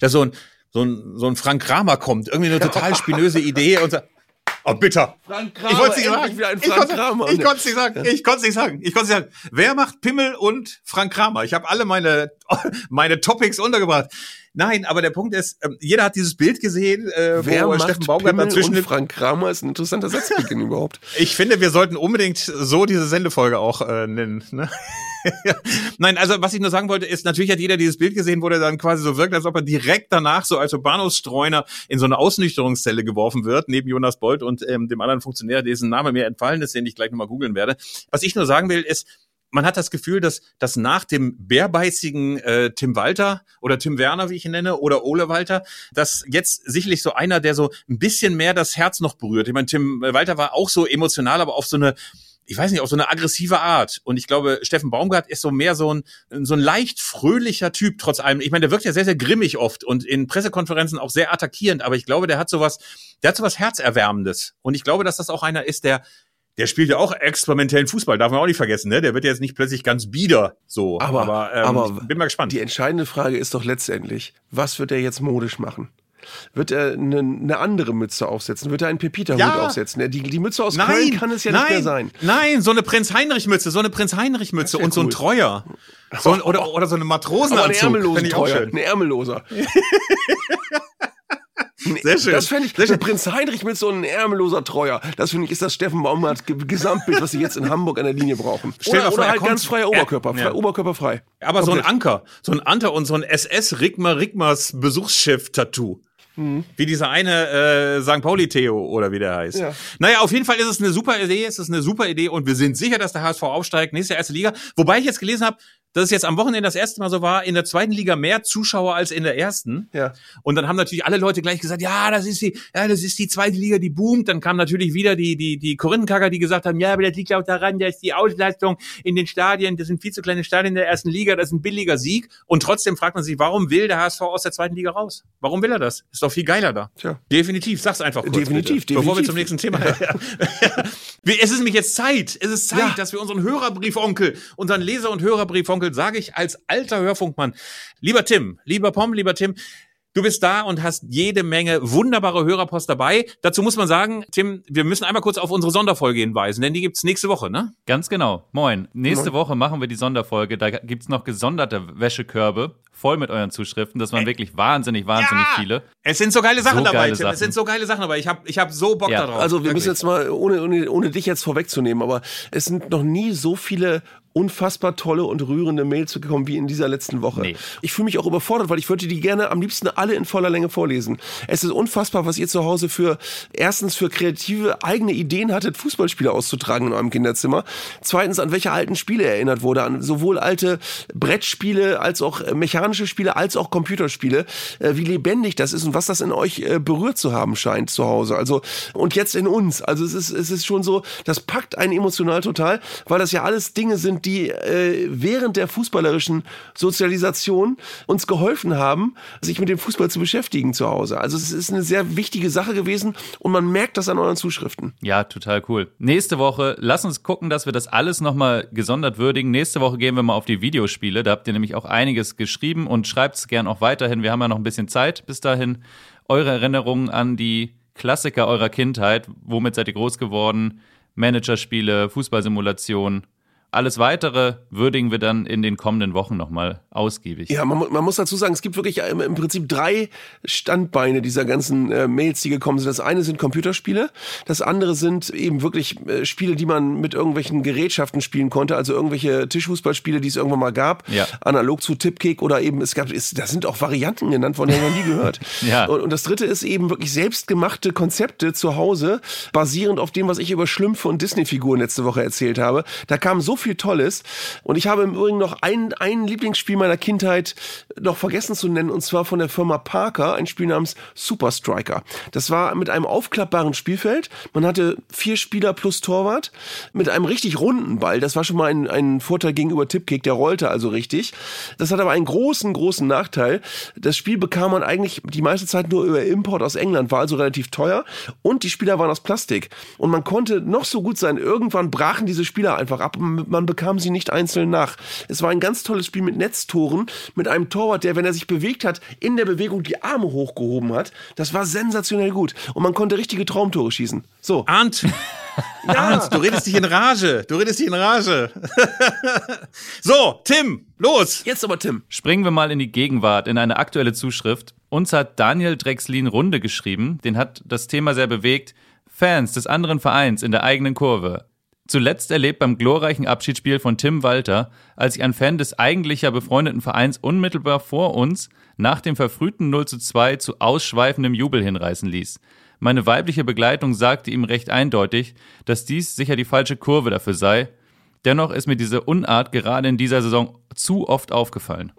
dass so ein so ein, so ein Frank Kramer kommt, irgendwie eine total spinöse Idee. Und sagt, Oh, bitter. Frank Kramer, ich wollte es nicht wieder sagen. Ich konnte ich konnte es nicht sagen. Ich konnte es nicht sagen. Ich konnte es nicht sagen. Wer macht Pimmel und Frank Kramer? Ich habe alle meine, meine Topics untergebracht. Nein, aber der Punkt ist, ähm, jeder hat dieses Bild gesehen, äh, Wer wo macht Steffen Baumgart Pimmel dazwischen und Frank Kramer ist ein interessanter Satzbeginn überhaupt. Ich finde, wir sollten unbedingt so diese Sendefolge auch äh, nennen. Ne? Nein, also was ich nur sagen wollte, ist, natürlich hat jeder dieses Bild gesehen, wo der dann quasi so wirkt, als ob er direkt danach so als Bahnhofsstreuner in so eine Ausnüchterungszelle geworfen wird, neben Jonas Bolt und ähm, dem anderen Funktionär, dessen Name mir entfallen ist, den ich gleich nochmal googeln werde. Was ich nur sagen will, ist, man hat das Gefühl, dass, dass nach dem bärbeißigen äh, Tim Walter oder Tim Werner, wie ich ihn nenne, oder Ole Walter, dass jetzt sicherlich so einer, der so ein bisschen mehr das Herz noch berührt. Ich meine, Tim Walter war auch so emotional, aber auf so eine ich weiß nicht, auf so eine aggressive Art. Und ich glaube, Steffen Baumgart ist so mehr so ein, so ein leicht fröhlicher Typ, trotz allem. Ich meine, der wirkt ja sehr, sehr grimmig oft und in Pressekonferenzen auch sehr attackierend, aber ich glaube, der hat sowas, der hat sowas Herzerwärmendes. Und ich glaube, dass das auch einer ist, der, der spielt ja auch experimentellen Fußball, darf man auch nicht vergessen, ne? Der wird jetzt nicht plötzlich ganz bieder so. Aber, aber, ähm, aber ich bin mal gespannt. Die entscheidende Frage ist doch letztendlich, was wird er jetzt modisch machen? Wird er eine, eine andere Mütze aufsetzen? Wird er einen Pepita-Hut Ja. aufsetzen? Die, die Mütze aus Nein, Köln kann es ja nein, nicht mehr sein. Nein, so eine Prinz-Heinrich-Mütze, so eine Prinz-Heinrich-Mütze und so ein cool. Treuer. So ein, oder, oder so eine ein Matrosenanzug. auch Treuer. schön. Ein ärmelloser. Sehr schön. Das fände ich, Sehr schön. Prinz Heinrich mit so einem ärmelloser Treuer. Das finde ich, ist das Steffen Baumgart Ge- Gesamtbild, was sie jetzt in Hamburg an der Linie brauchen. Stell oder vor, oder er halt ganz freier er- Oberkörper. ja. Frei, oberkörperfrei. Aber so ein Komplett. Anker, so ein Anker und so ein SS-Rigmar Rigmars Besuchsschiff-Tattoo. Wie dieser eine äh, St. Pauli-Theo oder wie der heißt. Ja. Naja, auf jeden Fall ist es eine super Idee, es ist eine super Idee und wir sind sicher, dass der HSV aufsteigt, nächste erste Liga. Wobei ich jetzt gelesen habe, dass es jetzt am Wochenende das erste Mal so war, in der zweiten Liga mehr Zuschauer als in der ersten. Ja. Und dann haben natürlich alle Leute gleich gesagt, ja, das ist die, ja, das ist die zweite Liga, die boomt. Dann kamen natürlich wieder die, die, die Korinthenkacker, die gesagt haben, ja, aber das liegt auch daran, dass die Auslastung in den Stadien, das sind viel zu kleine Stadien in der ersten Liga, das ist ein billiger Sieg. Und trotzdem fragt man sich, warum will der HSV aus der zweiten Liga raus? Warum will er das? Ist doch viel geiler da. Tja. Definitiv, sag's einfach kurz. Definitiv, bitte, Bevor wir definitiv. zum nächsten Thema. Wir- es ist nämlich jetzt Zeit. Es ist Zeit, Ja. dass wir unseren Hörerbriefonkel, unseren Leser- und Hörerbriefonkel, sage ich als alter Hörfunkmann, lieber Tim, lieber Pom, lieber Tim, Du bist da und hast jede Menge wunderbare Hörerpost dabei. Dazu muss man sagen, Tim, wir müssen einmal kurz auf unsere Sonderfolge hinweisen, denn die gibt's nächste Woche, ne? Ganz genau. Moin. Nächste Woche machen wir die Sonderfolge. Da gibt's noch gesonderte Wäschekörbe voll mit euren Zuschriften. Das waren wirklich wahnsinnig, wahnsinnig Ja! viele. Es sind so geile Sachen So dabei, geile Tim. Sachen. Es sind so geile Sachen dabei. Ich habe ich hab so Bock Ja. darauf. Also wir Wirklich. müssen jetzt mal, ohne, ohne, ohne dich jetzt vorwegzunehmen, aber es sind noch nie so viele unfassbar tolle und rührende Mails gekommen wie in dieser letzten Woche. Nee. Ich fühle mich auch überfordert, weil ich würde die gerne am liebsten alle in voller Länge vorlesen. Es ist unfassbar, was ihr zu Hause für erstens für kreative eigene Ideen hattet, Fußballspiele auszutragen in eurem Kinderzimmer. Zweitens, an welche alten Spiele erinnert wurde, an sowohl alte Brettspiele als auch äh, mechanische Spiele als auch Computerspiele, äh, wie lebendig das ist und was das in euch äh, berührt zu haben scheint zu Hause. Also und jetzt in uns. Also es ist es ist schon so, das packt einen emotional total, weil das ja alles Dinge sind, die äh, während der fußballerischen Sozialisation uns geholfen haben, sich mit dem Fußball zu beschäftigen zu Hause. Also es ist eine sehr wichtige Sache gewesen und man merkt das an euren Zuschriften. Ja, total cool. Nächste Woche, lass uns gucken, dass wir das alles nochmal gesondert würdigen. Nächste Woche gehen wir mal auf die Videospiele. Da habt ihr nämlich auch einiges geschrieben und schreibt es gern auch weiterhin. Wir haben ja noch ein bisschen Zeit bis dahin. Eure Erinnerungen an die Klassiker eurer Kindheit. Womit seid ihr groß geworden? Managerspiele, Fußballsimulation Alles weitere würdigen wir dann in den kommenden Wochen nochmal ausgiebig. Ja, man, man muss dazu sagen, es gibt wirklich im, im Prinzip drei Standbeine dieser ganzen äh, Mails, die gekommen sind. Das eine sind Computerspiele, das andere sind eben wirklich äh, Spiele, die man mit irgendwelchen Gerätschaften spielen konnte, also irgendwelche Tischfußballspiele, die es irgendwann mal gab, Ja. analog zu Tipkick oder eben, es gab, es, da sind auch Varianten genannt, von denen noch nie gehört. Ja. Und, und das dritte ist eben wirklich selbstgemachte Konzepte zu Hause, basierend auf dem, was ich über Schlümpfe und Disney-Figuren letzte Woche erzählt habe. Da kam so viel Tolles. Und ich habe im Übrigen noch ein, ein Lieblingsspiel meiner Kindheit noch vergessen zu nennen, und zwar von der Firma Parker, ein Spiel namens Super Striker. Das war mit einem aufklappbaren Spielfeld. Man hatte vier Spieler plus Torwart mit einem richtig runden Ball. Das war schon mal ein, ein Vorteil gegenüber Tipkick, der rollte also richtig. Das hat aber einen großen, großen Nachteil. Das Spiel bekam man eigentlich die meiste Zeit nur über Import aus England, war also relativ teuer und die Spieler waren aus Plastik. Und man konnte noch so gut sein, irgendwann brachen diese Spieler einfach ab man bekam sie nicht einzeln nach. Es war ein ganz tolles Spiel mit Netztoren, mit einem Torwart, der, wenn er sich bewegt hat, in der Bewegung die Arme hochgehoben hat. Das war sensationell gut. Und man konnte richtige Traumtore schießen. So. Arndt, Arndt, du redest dich in Rage. Du redest dich in Rage. so, Tim, los. Jetzt aber Tim. Springen wir mal in die Gegenwart, in eine aktuelle Zuschrift. Uns hat Daniel Drexlin Runde geschrieben, den hat das Thema sehr bewegt. Fans des anderen Vereins in der eigenen Kurve. Zuletzt erlebt beim glorreichen Abschiedsspiel von Tim Walter, als sich ein Fan des eigentlich ja befreundeten Vereins unmittelbar vor uns nach dem verfrühten 0 zu 2 zu ausschweifendem Jubel hinreißen ließ. Meine weibliche Begleitung sagte ihm recht eindeutig, dass dies sicher die falsche Kurve dafür sei. Dennoch ist mir diese Unart gerade in dieser Saison zu oft aufgefallen.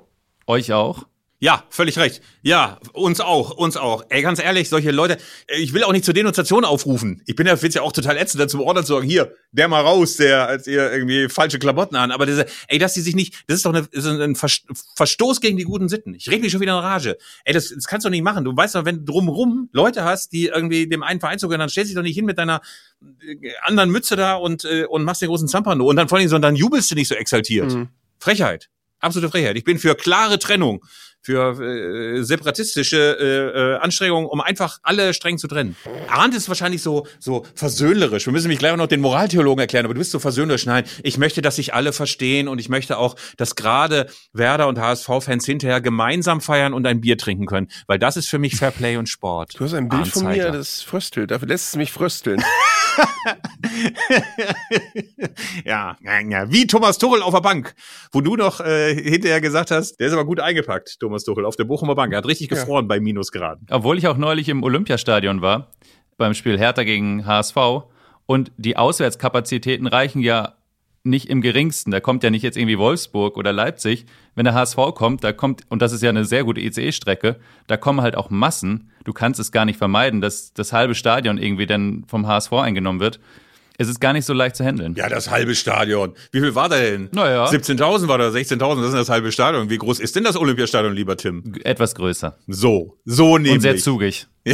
Euch auch? Ja, völlig recht. Ja, uns auch, uns auch. Ey, ganz ehrlich, solche Leute, äh, ich will auch nicht zur Denunziation aufrufen. Ich bin ja jetzt ja auch total ätzend dazu beordert zu sagen, hier, der mal raus, der als ihr irgendwie falsche Klamotten an. Aber diese, ey, dass die sich nicht, das ist doch eine, ist ein Vers- Verstoß gegen die guten Sitten. Ich reg mich schon wieder in Rage. Ey, das, das kannst du nicht machen. Du weißt doch, wenn du drumrum Leute hast, die irgendwie dem einen Verein zugehören, dann stellst dich doch nicht hin mit deiner äh, anderen Mütze da und, äh, und machst den großen Zampano. Und dann vor allem, so, dann jubelst du nicht so exaltiert. Frechheit. Absolute Frechheit. Ich bin für klare Trennung, für äh, separatistische äh, äh, Anstrengungen, um einfach alle streng zu trennen. Arndt ist wahrscheinlich so so versöhnlerisch. Wir müssen mich gleich noch den Moraltheologen erklären, aber du bist so versöhnlerisch. Nein, ich möchte, dass sich alle verstehen und ich möchte auch, dass gerade Werder und HSV-Fans hinterher gemeinsam feiern und ein Bier trinken können, weil das ist für mich Fairplay und Sport. Du hast ein Bild Arndt von mir, das fröstelt. Dafür lässt es mich frösteln. ja, ja, ja, wie Thomas Tuchel auf der Bank, wo du noch äh, hinterher gesagt hast, der ist aber gut eingepackt, Thomas Tuchel, auf der Bochumer Bank. Er hat richtig gefroren bei Minusgraden. Obwohl ich auch neulich im Olympiastadion war, beim Spiel Hertha gegen HSV. Und die Auswärtskapazitäten reichen ja nicht im geringsten. Da kommt ja nicht jetzt irgendwie Wolfsburg oder Leipzig. Wenn der HSV kommt, da kommt, und das ist ja eine sehr gute ICE-Strecke, da kommen halt auch Massen. Du kannst es gar nicht vermeiden, dass das halbe Stadion irgendwie dann vom HSV eingenommen wird. Es ist gar nicht so leicht zu handeln. Ja, das halbe Stadion. Wie viel war da denn? Naja. 17.000 war da, 16.000, das ist das halbe Stadion. Wie groß ist denn das Olympiastadion, lieber Tim? Etwas größer. So, so nämlich. Und sehr zugig.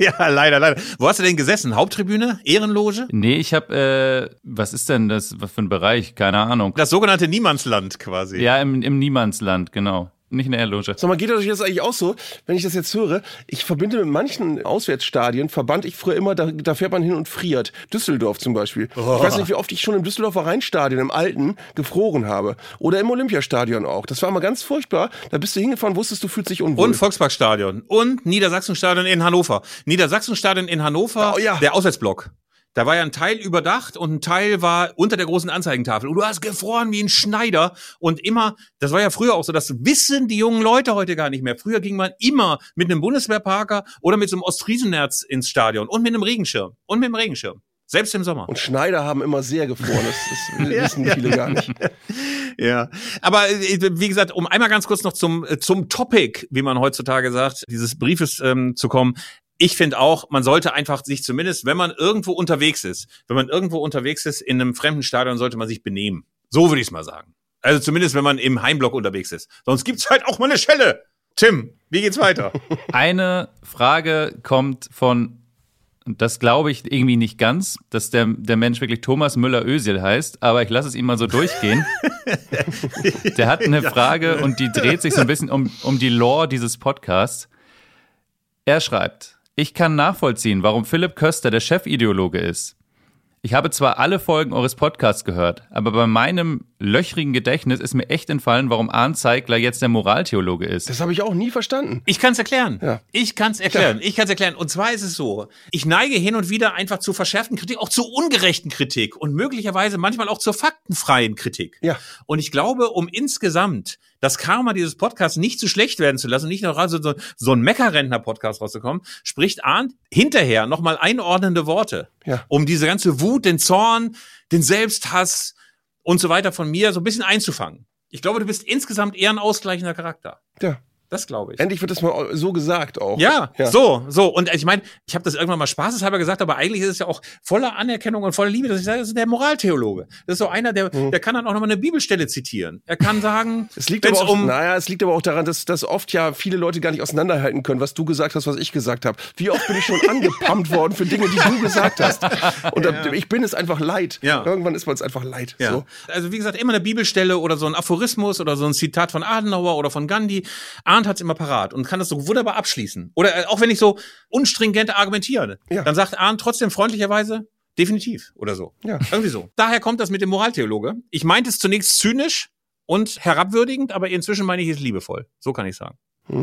ja, leider, leider. Wo hast du denn gesessen? Haupttribüne? Ehrenloge? Nee, ich habe, äh, was ist denn das was für ein Bereich? Keine Ahnung. Das sogenannte Niemandsland quasi. Ja, im, im Niemandsland, genau. Nicht in der Loge. Sag mal, geht euch das eigentlich auch so, wenn ich das jetzt höre? Ich verbinde mit manchen Auswärtsstadien, verband ich früher immer, da, da fährt man hin und friert. Düsseldorf zum Beispiel. Ich weiß nicht, wie oft ich schon im Düsseldorfer Rheinstadion, im alten, gefroren habe. Oder im Olympiastadion auch. Das war immer ganz furchtbar. Da bist du hingefahren, wusstest, du fühlst dich unwohl. Und Volksparkstadion. Und Niedersachsenstadion in Hannover. Niedersachsenstadion in Hannover, Oh, ja. der Auswärtsblock. Da war ja ein Teil überdacht und ein Teil war unter der großen Anzeigentafel. Und du hast gefroren wie ein Schneider. Und immer, das war ja früher auch so, das wissen die jungen Leute heute gar nicht mehr. Früher ging man immer mit einem Bundeswehrparker oder mit so einem Ostfriesenerz ins Stadion und mit einem Regenschirm. Und mit einem Regenschirm. Selbst im Sommer. und Schneider haben immer sehr gefroren. Das, das wissen viele gar nicht. Ja, aber äh, wie gesagt, um einmal ganz kurz noch zum äh, zum Topic, wie man heutzutage sagt, dieses Briefes ähm, zu kommen. Ich finde auch, man sollte einfach sich zumindest, wenn man irgendwo unterwegs ist, wenn man irgendwo unterwegs ist in einem fremden Stadion, sollte man sich benehmen. So würde ich es mal sagen. Also zumindest, wenn man im Heimblock unterwegs ist. Sonst gibt's halt auch mal eine Schelle. Tim, wie geht's weiter? Eine Frage kommt von, und das glaube ich irgendwie nicht ganz, dass der, der Mensch wirklich Thomas Müller-Ösil heißt, aber ich lasse es ihm mal so durchgehen. der hat eine Frage und die dreht sich so ein bisschen um, um die Lore dieses Podcasts. Er schreibt, ich kann nachvollziehen, warum Philipp Köster der Chefideologe ist. Ich habe zwar alle Folgen eures Podcasts gehört, aber bei meinem löchrigen Gedächtnis ist mir echt entfallen, warum Arndt Zeigler jetzt der Moraltheologe ist. Das habe ich auch nie verstanden. Ich kann es erklären. Ja. Ich kann es erklären. Ich kann es erklären. Und zwar ist es so, ich neige hin und wieder einfach zu verschärften Kritik, auch zu ungerechten Kritik und möglicherweise manchmal auch zur faktenfreien Kritik. Ja. Und ich glaube, um insgesamt das Karma dieses Podcasts nicht zu schlecht werden zu lassen, nicht noch also so, so ein Meckerrentner-Podcast rauszukommen, spricht Arndt hinterher nochmal einordnende Worte, Ja. um diese ganze Wut, den Zorn, den Selbsthass und so weiter von mir so ein bisschen einzufangen. Ich glaube, du bist insgesamt eher ein ausgleichender Charakter. Ja. Das glaube ich. Endlich wird das mal so gesagt auch. Ja, Ja. so, so. Und ich meine, ich habe das irgendwann mal spaßeshalber gesagt, aber eigentlich ist es ja auch voller Anerkennung und voller Liebe, dass ich sage, das ist der Moraltheologe. Das ist so einer, der, der kann dann auch nochmal eine Bibelstelle zitieren. Er kann sagen, Mhm. Es liegt, aber auch, um naja, es liegt aber auch daran, dass, dass oft ja viele Leute gar nicht auseinanderhalten können, was du gesagt hast, was ich gesagt habe. Wie oft bin ich schon angepumpt worden für Dinge, die du gesagt hast. Und da, ich bin es einfach leid. Ja. Irgendwann ist man es einfach leid. Ja. So. Also wie gesagt, immer eine Bibelstelle oder so ein Aphorismus oder so ein Zitat von Adenauer oder von Gandhi. Arndt hat's immer parat und kann das so wunderbar abschließen. Oder äh, auch wenn ich so unstringent argumentiere, Ja. dann sagt Arndt trotzdem freundlicherweise definitiv oder so. Ja. Irgendwie so. Daher kommt das mit dem Moraltheologe. Ich meinte es zunächst zynisch und herabwürdigend, aber inzwischen meine ich es liebevoll. So kann ich sagen.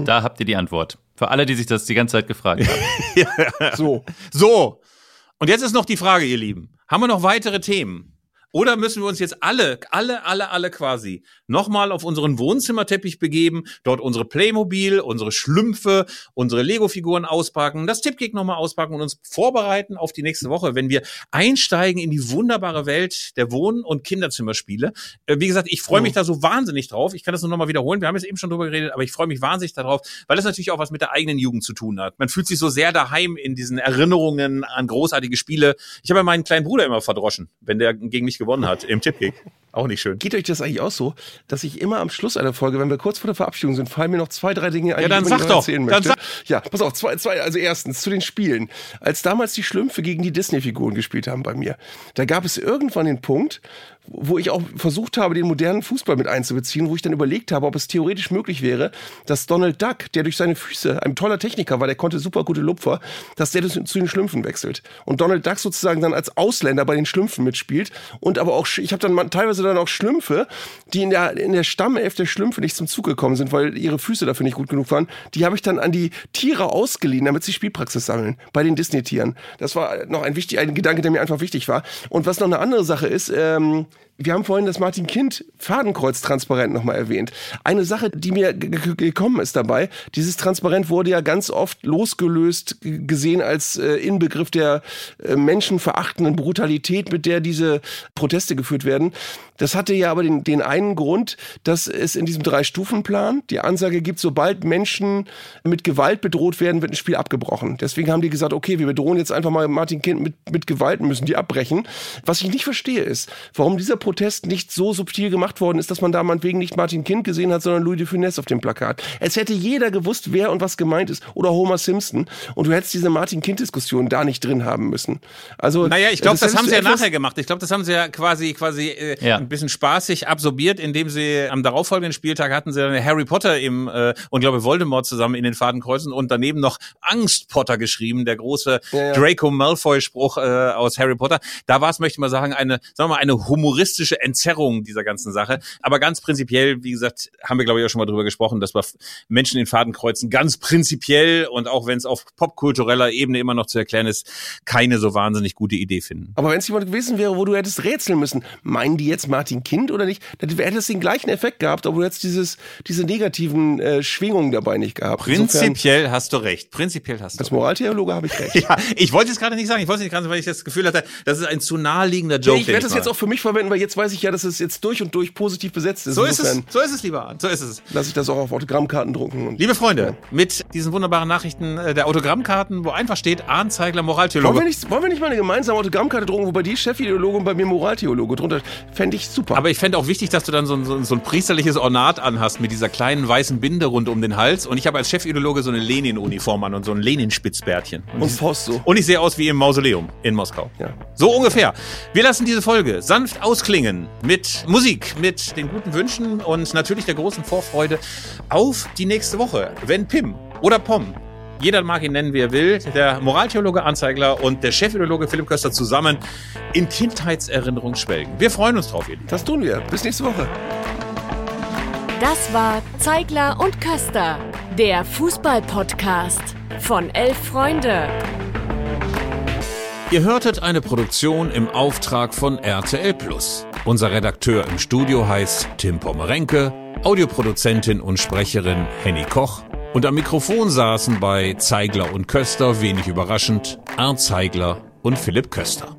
Da habt ihr die Antwort. Für alle, die sich das die ganze Zeit gefragt haben. so. So. Und jetzt ist noch die Frage, ihr Lieben. Haben wir noch weitere Themen? Oder müssen wir uns jetzt alle, alle, alle, alle quasi nochmal auf unseren Wohnzimmerteppich begeben, dort unsere Playmobil, unsere Schlümpfe, unsere Lego-Figuren auspacken, das Tippkick nochmal auspacken und uns vorbereiten auf die nächste Woche, wenn wir einsteigen in die wunderbare Welt der Wohn- und Kinderzimmerspiele. Äh, Wie gesagt, ich freue mich da so wahnsinnig drauf. Ich kann das nur nochmal wiederholen. Wir haben jetzt eben schon drüber geredet, aber ich freue mich wahnsinnig darauf, weil das natürlich auch was mit der eigenen Jugend zu tun hat. Man fühlt sich so sehr daheim in diesen Erinnerungen an großartige Spiele. Ich habe ja meinen kleinen Bruder immer verdroschen, wenn der gegen mich gewonnen hat im Tippkick. Auch nicht schön. Geht euch das eigentlich auch so, dass ich immer am Schluss einer Folge, wenn wir kurz vor der Verabschiedung sind, fallen mir noch zwei, drei Dinge ein, Ja, dann die ich doch. erzählen Dann möchte. sag- Ja, pass auf, zwei, zwei, also erstens zu den Spielen. Als damals die Schlümpfe gegen die Disney-Figuren gespielt haben bei mir, da gab es irgendwann den Punkt, wo ich auch versucht habe, den modernen Fußball mit einzubeziehen, wo ich dann überlegt habe, ob es theoretisch möglich wäre, dass Donald Duck, der durch seine Füße ein toller Techniker war, der konnte super gute Lupfer, dass der zu zu den Schlümpfen wechselt. Und Donald Duck sozusagen dann als Ausländer bei den Schlümpfen mitspielt. Und aber auch, ich habe dann teilweise dann auch Schlümpfe, die in der, in der Stammelf der Schlümpfe nicht zum Zug gekommen sind, weil ihre Füße dafür nicht gut genug waren. Die habe ich dann an die Tiere ausgeliehen, damit sie Spielpraxis sammeln. Bei den Disney-Tieren. Das war noch ein wichtig, ein Gedanke, der mir einfach wichtig war. Und was noch eine andere Sache ist, ähm, wir haben vorhin das Martin Kind Fadenkreuz transparent nochmal erwähnt. Eine Sache, die mir gekommen ist dabei, dieses Transparent wurde ja ganz oft losgelöst gesehen als äh, Inbegriff der äh, menschenverachtenden Brutalität, mit der diese Proteste geführt werden. Das hatte ja aber den, den einen Grund, dass es in diesem Drei-Stufen-Plan die Ansage gibt, sobald Menschen mit Gewalt bedroht werden, wird ein Spiel abgebrochen. Deswegen haben die gesagt, okay, wir bedrohen jetzt einfach mal Martin Kind mit, mit Gewalt, müssen die abbrechen. Was ich nicht verstehe ist, warum dieser Protest nicht so subtil gemacht worden ist, dass man da meinetwegen nicht Martin Kind gesehen hat, sondern Louis de Funès auf dem Plakat. Es hätte jeder gewusst, wer und was gemeint ist. Oder Homer Simpson. Und du hättest diese Martin Kind-Diskussion da nicht drin haben müssen. Also, Naja, ich glaube, das, hättest haben sie ja nachher gemacht. Ich glaube, das haben sie ja quasi, quasi äh, Ja. ein bisschen spaßig absorbiert, indem sie am darauffolgenden Spieltag hatten sie dann Harry Potter im äh, und glaube Voldemort zusammen in den Fadenkreuzen und daneben noch Angst Potter geschrieben, der große Ja, ja. Draco Malfoy Spruch äh, aus Harry Potter. Da war es, möchte ich mal sagen, eine, sagen wir mal, eine humoristische Entzerrung dieser ganzen Sache. Aber ganz prinzipiell, wie gesagt, haben wir glaube ich auch schon mal drüber gesprochen, dass wir Menschen in Fadenkreuzen ganz prinzipiell und auch wenn es auf popkultureller Ebene immer noch zu erklären ist, keine so wahnsinnig gute Idee finden. Aber wenn es jemand gewesen wäre, wo du hättest rätseln müssen, meinen die jetzt Martin Kind oder nicht, dann hätte es den gleichen Effekt gehabt, aber du hättest dieses, diese negativen äh, Schwingungen dabei nicht gehabt. Insofern, Prinzipiell hast du recht. Prinzipiell hast du als. Moraltheologe habe ich recht. Ja, ich wollte es gerade nicht sagen. Ich wollte es nicht gerade, weil ich das Gefühl hatte, das ist ein zu naheliegender Joke. ich den werde das jetzt auch für mich verwenden, weil jetzt weiß ich ja, dass es jetzt durch und durch positiv besetzt ist. So ist es. So ist es, lieber Arndt. So ist es. lasse ich das auch auf Autogrammkarten drucken. Und Liebe Freunde, mit diesen wunderbaren Nachrichten äh, der Autogrammkarten, wo einfach steht Arndt Zeigler, wollen, Moraltheologe. wir nicht, wollen wir nicht mal eine gemeinsame Autogrammkarte drucken, wobei die Chefideologe und bei mir Moraltheologe drunter fände ich super. Aber ich fände auch wichtig, dass du dann so ein, so, ein- so ein priesterliches Ornat anhast mit dieser kleinen weißen Binde rund um den Hals. Und ich habe als Chefideologe so eine Lenin-Uniform an und so ein Lenin-Spitzbärtchen. und Faust so. Und ich sehe aus wie im Mausoleum in Moskau. Ja. So ungefähr. Wir lassen diese Folge sanft ausklingen mit Musik, mit den guten Wünschen und natürlich der großen Vorfreude auf die nächste Woche, wenn Pim oder Pom jeder mag ihn nennen, wie er will, der Moraltheologe Anzeigler und der Chefideologe Philipp Köster zusammen in Kindheitserinnerung schwelgen. Wir freuen uns drauf, ihr Lieben. Das tun wir. Bis nächste Woche. Das war Zeigler und Köster, der Fußball-Podcast von Elf Freunde. Ihr hörtet eine Produktion im Auftrag von RTL Plus. Unser Redakteur im Studio heißt Tim Pommerenke, Audioproduzentin und Sprecherin Henny Koch und am Mikrofon saßen bei Zeigler und Köster, wenig überraschend, Arndt Zeigler und Philipp Köster.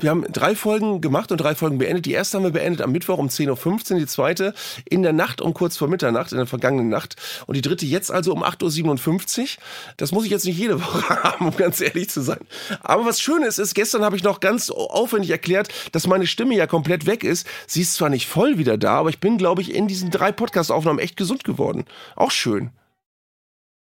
Wir haben drei Folgen gemacht und drei Folgen beendet. Die erste haben wir beendet am Mittwoch um 10.15 Uhr, die zweite in der Nacht um kurz vor Mitternacht, in der vergangenen Nacht. Und die dritte jetzt also um 8.57 Uhr. Das muss ich jetzt nicht jede Woche haben, um ganz ehrlich zu sein. Aber was Schönes ist, gestern habe ich noch ganz aufwendig erklärt, dass meine Stimme ja komplett weg ist. Sie ist zwar nicht voll wieder da, aber ich bin, glaube ich, in diesen drei Podcast-Aufnahmen echt gesund geworden. Auch schön.